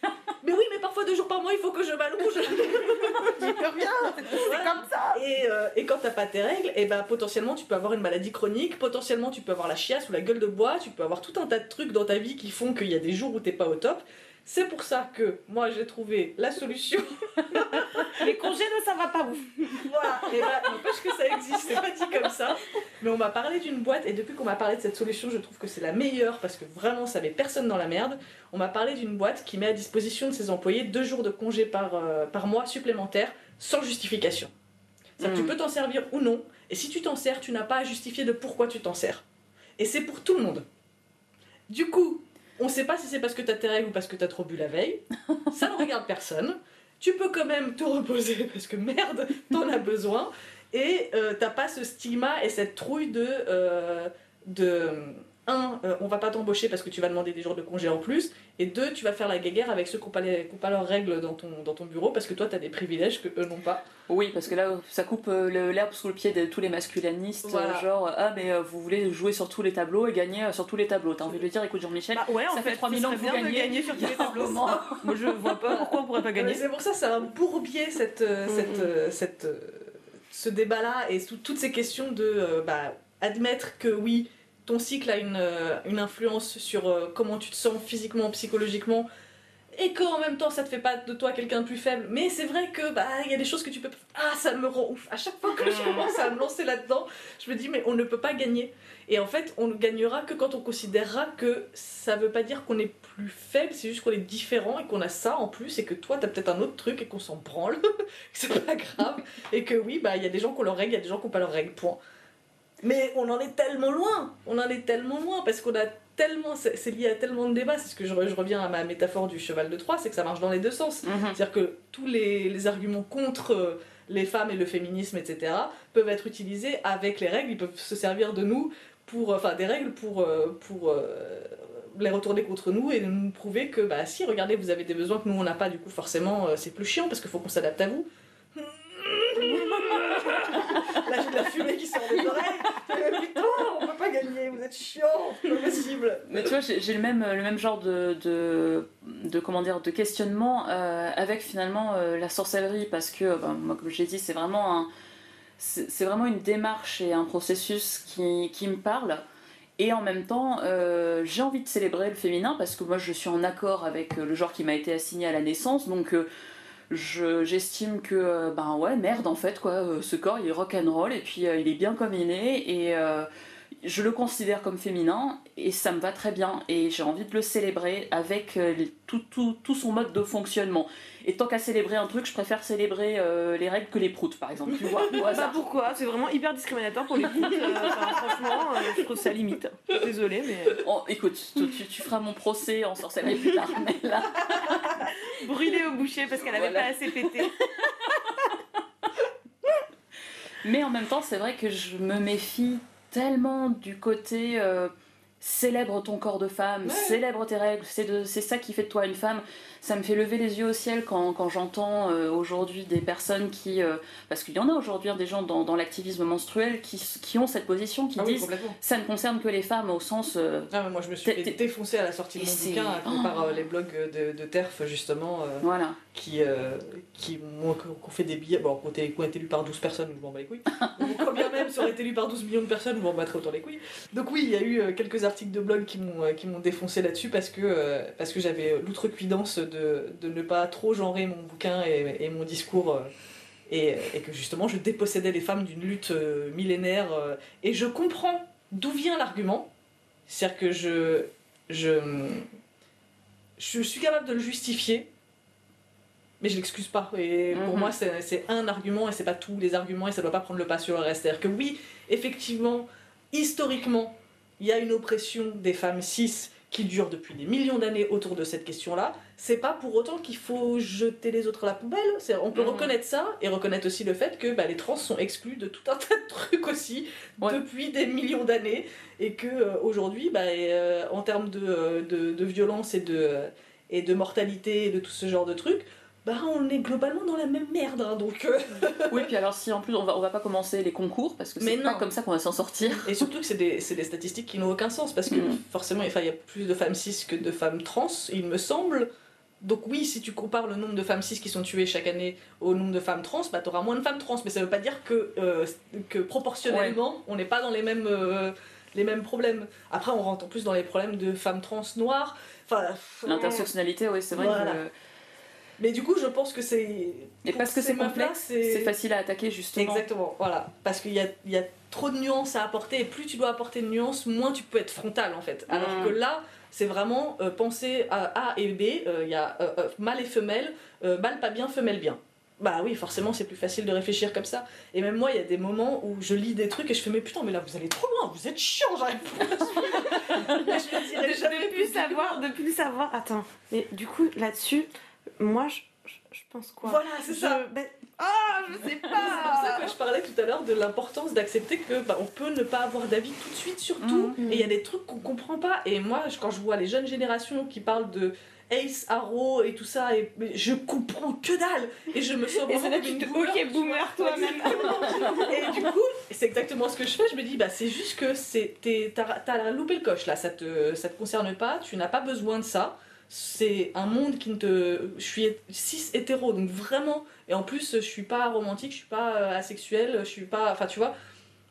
mais oui, mais parfois deux jours par mois, il faut que je m'allonge. J'y peux rien, c'est comme ça. Et, euh, et quand t'as pas tes règles, et ben potentiellement tu peux avoir une maladie chronique, potentiellement tu peux avoir la chiasse ou la gueule de bois, tu peux avoir tout un tas de trucs dans ta vie qui font qu'il y a des jours où t'es pas au top. C'est pour ça que moi j'ai trouvé la solution. Les congés ne ça va pas ouf. voilà. Et ben n'empêche que ça existe, c'est pas dit comme ça. Mais on m'a parlé d'une boîte et depuis qu'on m'a parlé de cette solution, je trouve que c'est la meilleure parce que vraiment ça met personne dans la merde. On m'a parlé d'une boîte qui met à disposition de ses employés deux jours de congé par, euh, par mois supplémentaires sans justification. C'est-à-dire que Mm. tu peux t'en servir ou non, et si tu t'en sers, tu n'as pas à justifier de pourquoi tu t'en sers. Et c'est pour tout le monde. Du coup, on sait pas si c'est parce que t'as tes règles ou parce que t'as trop bu la veille. Ça ne regarde personne. Tu peux quand même te reposer parce que merde, t'en as besoin. Et euh, t'as pas ce stigma et cette trouille de. euh, de un, euh, on va pas t'embaucher parce que tu vas demander des jours de congé en plus. Et deux, tu vas faire la guéguerre avec ceux qui n'ont pas, leurs règles dans ton, dans ton bureau parce que toi t'as des privilèges que eux n'ont pas. Oui, parce que là, ça coupe euh, le- l'herbe sous le pied de tous les masculinistes. Voilà. euh, Genre, ah, mais euh, vous voulez jouer sur tous les tableaux et gagner euh, sur tous les tableaux. T'as envie de lui dire Écoute, Jean-Michel, Bah ouais, en ça fait fait, 3000 ce ans que vous gagnez. gagner sur tous les tableaux. Moi je vois pas pourquoi on pourrait pas gagner. C'est pour ça, c'est un bourbier cette, euh, Mhm. cette, euh, cette, euh, ce débat-là et sous- toutes ces questions de euh, bah, admettre que oui, ton cycle a une, euh, une influence sur euh, comment tu te sens physiquement, psychologiquement. et qu'en même temps ça te fait pas de toi quelqu'un de plus faible. Mais c'est vrai que bah il y a des choses que tu peux. Ah ça me rend ouf. À chaque fois que je commence à me lancer là-dedans, je me dis mais on ne peut pas gagner. Et en fait, on ne gagnera que quand on considérera que ça veut pas dire qu'on est plus faible, c'est juste qu'on est différent et qu'on a ça en plus et que toi t'as peut-être un autre truc et qu'on s'en branle, que c'est pas grave et que oui bah il y a des gens qui ont leurs règles, il y a des gens qui ont pas leurs règles. Point. Mais on en est tellement loin, on en est tellement loin parce qu'on a tellement, c'est lié à tellement de débats. C'est ce que je, re- je reviens à ma métaphore du cheval de Troie, c'est que ça marche dans les deux sens. Mhm. C'est-à-dire que tous les, les arguments contre euh, les femmes et le féminisme, etc., peuvent être utilisés avec les règles. Ils peuvent se servir de nous pour, enfin, des règles pour, euh, pour euh, les retourner contre nous et nous prouver que, bah, si, regardez, vous avez des besoins que nous on n'a pas, du coup, forcément, euh, c'est plus chiant parce qu'il faut qu'on s'adapte à vous. Là, j'ai de la fumée qui sort des oreilles. Mais putain, on peut pas gagner, vous êtes chiant, c'est pas possible. Mais tu vois, j'ai le même, le même genre de, de, de, comment dire, de questionnement euh, avec finalement euh, la sorcellerie parce que, ben, moi, comme j'ai dit, c'est vraiment, un, c'est vraiment une démarche et un processus qui, qui me parle. Et en même temps, euh, j'ai envie de célébrer le féminin parce que moi je suis en accord avec euh, le genre qui m'a été assigné à la naissance. Donc je- j'estime que, euh, ben ouais, merde en fait, quoi. euh, ce corps il est rock'n'roll et puis euh, il est bien comme il est. Et je le considère comme féminin et ça me va très bien et j'ai envie de le célébrer avec euh, tout, tout, tout son mode de fonctionnement. Et tant qu'à célébrer un truc, je préfère célébrer euh, les règles que les proutes par exemple, tu vois, Bah pourquoi? C'est vraiment hyper discriminatoire pour les franchement, euh, je trouve ça limite. Désolée, mais. Oh, écoute, tu, tu- tu feras mon procès en sorcellerie plus tard, mais là, Brûlée au boucher parce qu'elle avait Voilà. pas assez pété. Mais en même temps, c'est vrai que je me méfie tellement du côté célèbre ton corps de femme, Ouais. célèbre tes règles, c'est ça qui fait de toi une femme. Ça me fait lever les yeux au ciel quand, quand j'entends euh, aujourd'hui des personnes qui. euh, parce qu'il y en a aujourd'hui hein, des gens dans, dans l'activisme menstruel qui, qui ont cette position, qui Ah disent ça ne concerne que les femmes au sens. euh, mais moi je me suis T'es- fait t'es- défoncer à la sortie de mon bouquin Oh. par les blogs de, de TERF justement voilà. qui, qui m'ont fait des billets, bon été, qu'on été lu par 12 personnes, je m'en bats les couilles. Ou quand bien même ça aurait été lu par 12 millions de personnes, je m'en battrais autant les couilles. Donc oui, il y a eu quelques articles de blog qui m'ont défoncé là-dessus parce que, parce que j'avais l'outrecuidance de, de ne pas trop genrer mon bouquin et, et mon discours. euh, et, et que justement je dépossédais les femmes d'une lutte euh, millénaire. euh, et je comprends d'où vient l'argument. C'est-à-dire que je, je, je suis capable de le justifier, mais je l'excuse pas. Et pour Mhm. moi, c'est c'est un argument et c'est pas tous les arguments et ça doit pas prendre le pas sur le reste. C'est-à-dire que oui, effectivement, historiquement, il y a une oppression des femmes cis qui dure depuis des millions d'années autour de cette question-là. C'est pas pour autant qu'il faut jeter les autres à la poubelle. On peut Mhm. reconnaître ça et reconnaître aussi le fait que bah, les trans sont exclus de tout un tas de trucs aussi Ouais. depuis des millions d'années et que euh, aujourd'hui, bah, euh, en termes de, euh, de, de violence et de, et de mortalité et de tout ce genre de trucs, bah, on est globalement dans la même merde. hein, donc, euh, Oui, puis alors si en plus on va, on va pas commencer les concours parce que c'est pas comme ça qu'on va s'en sortir. Et surtout que c'est des, c'est des statistiques qui n'ont aucun sens parce que Mhm. forcément il y a plus de femmes cis que de femmes trans, il me semble. Donc oui, si tu compares le nombre de femmes cis qui sont tuées chaque année au nombre de femmes trans, bah t'auras moins de femmes trans. Mais ça veut pas dire que, euh, que proportionnellement, on n'est pas dans les mêmes, euh, les mêmes problèmes. Après, on rentre en plus dans les problèmes de femmes trans noires. Enfin, L'intersectionnalité, oui, c'est vrai Voilà. que. Mais du coup, je pense que c'est... Et parce que ces c'est complexe, c'est facile à attaquer justement. Exactement, voilà. Parce qu'il y a, il y a trop de nuances à apporter, et plus tu dois apporter de nuances, moins tu peux être frontal en fait. Alors Mm. que là, c'est vraiment euh, penser à A et B, euh, il y a euh, mâle et femelle, mâle pas bien, femelle bien. Bah oui, forcément, c'est plus facile de réfléchir comme ça. Et même moi, il y a des moments où je lis des trucs et je fais, mais putain, mais là, vous allez trop loin, vous êtes chiant, j'arrive pas à je de plus savoir, de plus savoir. Attends, mais du coup là-dessus, moi je, je, je pense quoi Voilà, c'est Je- ça. ben- Ah, je sais C'est pour ça pas. que je parlais tout à l'heure de l'importance d'accepter que bah, on peut ne pas avoir d'avis tout de suite sur tout. Mhm. Et il y a des trucs qu'on comprend pas. Et moi, je- quand je vois les jeunes générations qui parlent de Ace, Arrow et tout ça, et, je comprends que dalle. Et je me sens Et vraiment tu une boomer, ok boomer toi-même. Et du coup, c'est exactement ce que je fais. Je me dis, bah, c'est juste que c'est- t'es- t'as t'as loupé le coche là, ça te, ça te concerne pas, tu n'as pas besoin de ça. C'est un monde qui ne te. Je suis cis hétéro, donc vraiment. Et en plus, je suis pas romantique, je suis pas euh, asexuelle, je suis pas. Enfin, tu vois,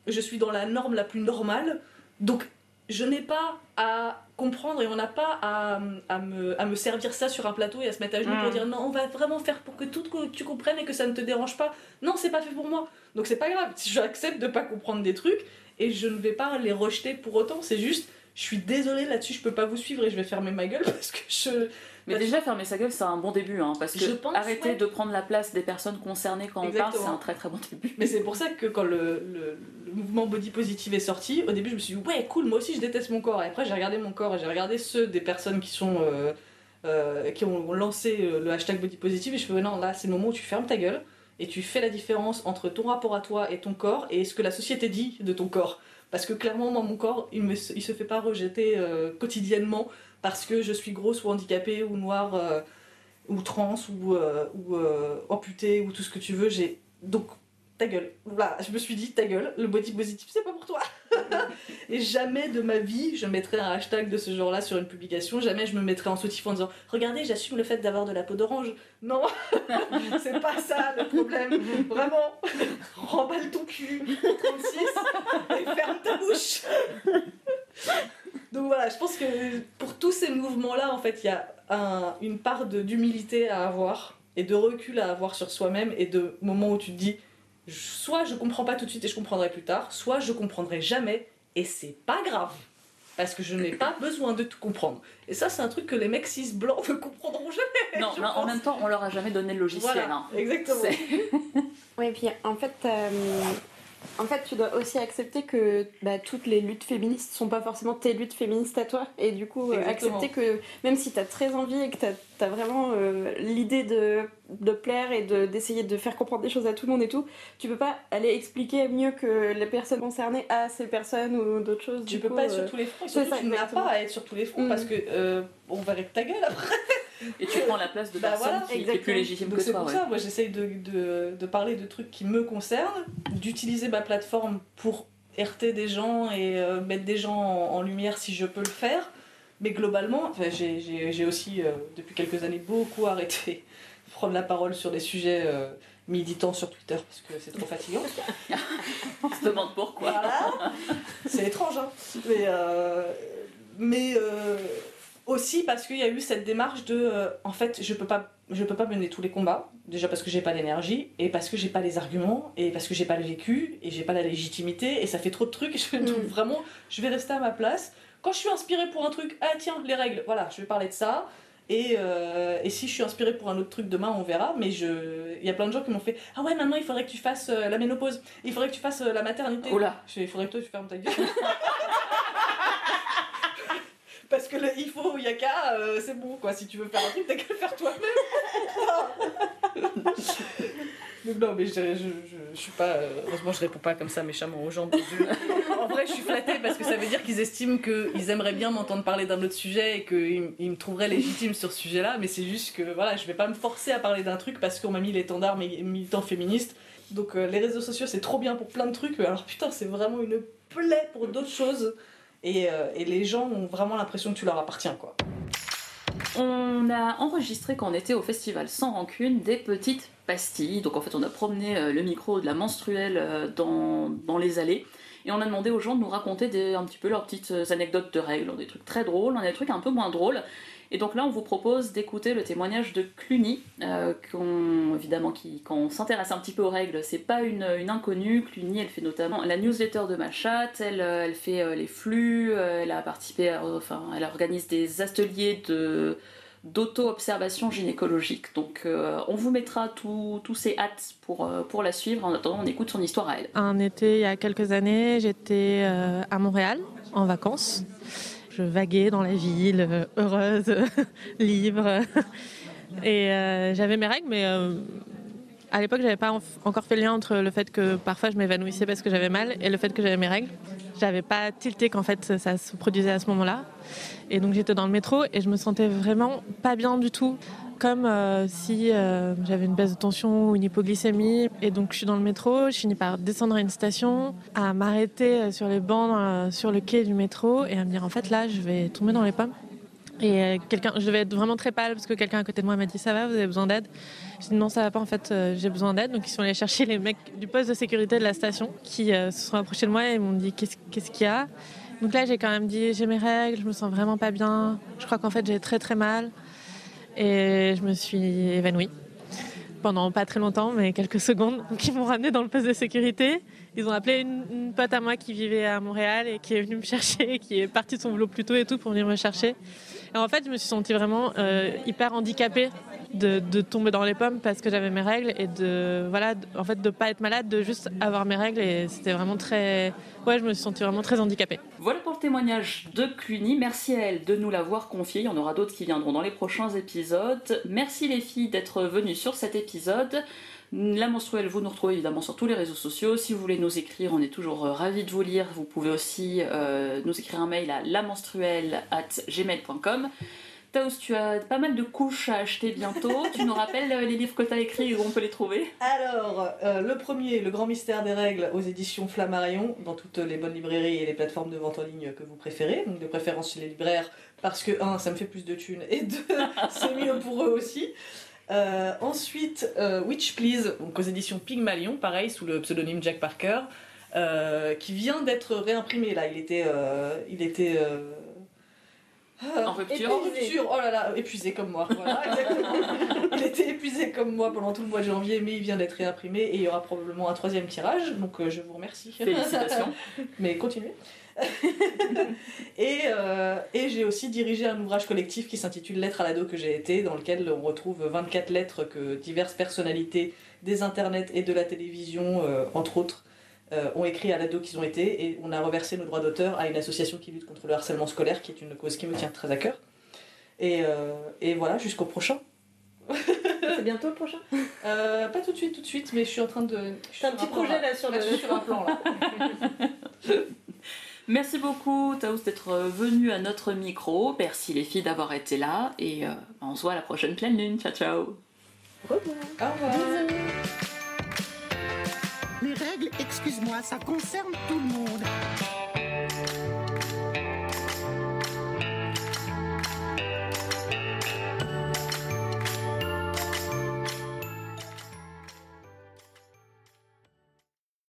je suis dans la norme la plus normale. Donc, je n'ai pas à comprendre et on n'a pas à, à me, à me servir ça sur un plateau et à se mettre à genoux pour Mm. dire non, on va vraiment faire pour que tout que tu comprennes et que ça ne te dérange pas. Non, c'est pas fait pour moi. Donc c'est pas grave. Si j'accepte de pas comprendre des trucs et je ne vais pas les rejeter pour autant, c'est juste. Je suis désolée là-dessus, je peux pas vous suivre et je vais fermer ma gueule parce que je. Mais déjà, fermer sa gueule, c'est un bon début, hein, parce que Je pense, arrêter ouais. de prendre la place des personnes concernées quand on parle, Exactement. c'est un très très bon début. Mais c'est pour ça que quand le, le- le mouvement body positive est sorti, au début je me suis dit ouais cool, moi aussi je déteste mon corps. Et après j'ai regardé mon corps et j'ai regardé ceux des personnes qui sont euh, euh, qui ont lancé euh, le hashtag body positive et je fais non là c'est le moment où tu fermes ta gueule et tu fais la différence entre ton rapport à toi et ton corps et ce que la société dit de ton corps. Parce que clairement moi mon corps il, me, il se fait pas rejeter euh, quotidiennement parce que je suis grosse ou handicapée ou noire euh, ou trans ou, euh, amputée ou tout ce que tu veux. J'ai donc ta gueule. Voilà, je me suis dit ta gueule, le body positive c'est pas pour toi. et jamais de ma vie je mettrai un hashtag de ce genre-là sur une publication, jamais je me mettrai en soutif en disant regardez, j'assume le fait d'avoir de la peau d'orange. Non, c'est pas ça le problème. Vraiment, remballe ton cul, 36 et ferme ta bouche. Donc voilà, je pense que pour tous ces mouvements-là, en fait, il y a un- une part d'humilité à avoir et de recul à avoir sur soi-même et de moments où tu te dis soit je comprends pas tout de suite et je comprendrai plus tard, soit je comprendrai jamais et c'est pas grave. Parce que je n'ai pas besoin de tout comprendre. Et ça, c'est un truc que les mecs cis blancs ne comprendront jamais. Non, mais en même temps, on leur a jamais donné le logiciel. Voilà, hein. exactement. Oui, et puis en fait, euh, en fait, tu dois aussi accepter que bah, toutes les luttes féministes sont pas forcément tes luttes féministes à toi. Et du coup, euh, accepter que même si tu as très envie et que tu as, vraiment euh, l'idée de, de plaire et de- d'essayer de, faire comprendre des choses à tout le monde et tout, tu peux pas aller expliquer mieux que les personnes concernées à ces personnes ou d'autres choses. Tu Du peux coup, pas être euh, sur tous les fronts. C'est surtout, ça, tu n'as pas à être sur tous les fronts Mm. parce que euh, on verrait que ta gueule après. Et tu prends la place de Bah personne voilà, qui, est plus légitime Donc que c'est toi. pour ouais. ça, moi j'essaye de, de, de parler de trucs qui me concernent, d'utiliser ma plateforme pour heurter des gens et euh, mettre des gens en, en lumière si je peux le faire. Mais globalement, enfin, j'ai- j'ai j'ai aussi euh, depuis quelques années beaucoup arrêté de prendre la parole sur des sujets euh, militants sur Twitter parce que c'est trop fatigant. On se demande pourquoi. Voilà. C'est étrange, hein. Mais, euh, mais euh, aussi parce qu'il y a eu cette démarche de, euh, en fait, je peux pas, je peux pas mener tous les combats. Déjà parce que j'ai pas l'énergie et parce que j'ai pas les arguments et parce que j'ai pas le vécu et j'ai pas la légitimité et ça fait trop de trucs. Et je Mm. vraiment, je vais rester à ma place. Quand je suis inspirée pour un truc, ah tiens, les règles, voilà, je vais parler de ça. Et, euh, et si je suis inspirée pour un autre truc demain, on verra. Mais je... il y a plein de gens qui m'ont fait Ah ouais, maintenant il faudrait que tu fasses euh, la ménopause, il faudrait que tu fasses euh, la maternité. Oula. Je fais, Il faudrait que toi tu fermes ta gueule. Parce que le il faut, yaka, euh, c'est bon quoi. Si tu veux faire un truc, t'as qu'à le faire toi-même. Donc non, mais je, je, suis pas. euh, heureusement, je réponds pas comme ça méchamment aux gens. En vrai, je suis flattée parce que ça veut dire qu'ils estiment qu'ils aimeraient bien m'entendre parler d'un autre sujet et qu'ils ils me trouveraient légitime sur ce sujet-là. Mais c'est juste que voilà, je vais pas me forcer à parler d'un truc parce qu'on m'a mis l'étendard mi- militant féministe. Donc euh, les réseaux sociaux, c'est trop bien pour plein de trucs. Mais alors putain, c'est vraiment une plaie pour d'autres choses. Et, euh, et les gens ont vraiment l'impression que tu leur appartiens, quoi. On a enregistré quand on était au festival Sans Rancune des petites pastilles. Donc en fait, on a promené euh, le micro de la menstruelle euh, dans, dans les allées. Et on a demandé aux gens de nous raconter un petit peu leurs petites anecdotes de règles. Des trucs très drôles, on a des trucs un peu moins drôles. Et donc là, on vous propose d'écouter le témoignage de Cluny, euh, qu'on- évidemment, qui, quand on s'intéresse un petit peu aux règles, c'est pas une, inconnue. Cluny, elle fait notamment la newsletter de ma chatte, elle, euh, elle fait euh, les flux, elle a participé, enfin, elle organise des ateliers d'auto-observation gynécologique. Donc on vous mettra tous ces hâtes pour, la suivre. En attendant, on écoute son histoire à elle. Un été, il y a quelques années, j'étais à Montréal en vacances. Je vaguais dans la ville, euh, heureuse, libre. Et euh, j'avais mes règles, mais euh, à l'époque, j'avais pas en- encore fait le lien entre le fait que parfois je m'évanouissais parce que j'avais mal et le fait que j'avais mes règles. J'avais pas tilté qu'en fait ça se produisait à ce moment-là. Et donc j'étais dans le métro et je me sentais vraiment pas bien du tout. Comme euh, si euh, j'avais une baisse de tension ou une hypoglycémie. Et donc je suis dans le métro, je finis par descendre à une station, à m'arrêter euh, sur les bancs, sur le quai du métro et à me dire en fait là je vais tomber dans les pommes. Et quelqu'un, je devais être vraiment très pâle parce que quelqu'un à côté de moi m'a dit ça va, vous avez besoin d'aide? J'ai dit non ça va pas en fait, j'ai besoin d'aide. Donc ils sont allés chercher les mecs du poste de sécurité de la station qui se sont approchés de moi et m'ont dit qu'est-ce qu'il y a? Donc là, j'ai quand même dit j'ai mes règles, je me sens vraiment pas bien. Je crois qu'en fait, j'ai très très mal. Et je me suis évanouie pendant pas très longtemps, mais quelques secondes. Donc ils m'ont ramené dans le poste de sécurité. Ils ont appelé une, une pote à moi qui vivait à Montréal et qui est venue me chercher, qui est partie de son boulot plus tôt et tout pour venir me chercher. Et en fait, je me suis sentie vraiment euh, hyper handicapée de, tomber dans les pommes parce que j'avais mes règles et de voilà, en fait, de pas être malade, de juste avoir mes règles et c'était vraiment très, ouais, je me suis sentie vraiment très handicapée. Voilà pour le témoignage de Cluny. Merci à elle de nous l'avoir confié. Il y en aura d'autres qui viendront dans les prochains épisodes. Merci les filles d'être venues sur cet épisode. La menstruelle, vous nous retrouvez évidemment sur tous les réseaux sociaux. Si vous voulez nous écrire, on est toujours euh, ravis de vous lire. Vous pouvez aussi euh, nous écrire un mail à lamenstruelle.gmail.com. Taos, tu as pas mal de couches à acheter bientôt. tu nous rappelles euh, les livres que tu as écrits et où on peut les trouver? Alors, euh, le premier, Le grand mystère des règles aux éditions Flammarion, dans toutes les bonnes librairies et les plateformes de vente en ligne que vous préférez, donc de préférence chez les libraires, parce que, un, ça me fait plus de thunes, et deux, c'est mieux pour eux aussi. Euh, ensuite, euh, Witch Please, donc aux éditions Pygmalion, pareil, sous le pseudonyme Jack Parker, qui vient d'être réimprimé là. Il était. il était En rupture. En rupture, oh là là, épuisé comme moi. Voilà, exactement. il était épuisé comme moi pendant tout le mois de janvier, mais il vient d'être réimprimé et il y aura probablement un troisième tirage, donc euh, je vous remercie. Félicitations. mais continuez. et euh, et j'ai aussi dirigé un ouvrage collectif qui s'intitule Lettres à l'ado que j'ai été, dans lequel on retrouve 24 lettres que diverses personnalités des internets et de la télévision, euh, entre autres, euh, ont écrit à l'ado qu'ils ont été, et on a reversé nos droits d'auteur à une association qui lutte contre le harcèlement scolaire, qui est une cause qui me tient très à cœur. Et, euh, et voilà, jusqu'au prochain. C'est bientôt le prochain? Euh, pas tout de suite, tout de suite, mais je suis en train de. T'as un petit projet là sur le. sur un plan là. Merci beaucoup, Taous, d'être venu à notre micro. Merci les filles d'avoir été là. Et on se voit à la prochaine pleine lune. Ciao, ciao. Au revoir. Les règles, excuse-moi, ça concerne tout le monde.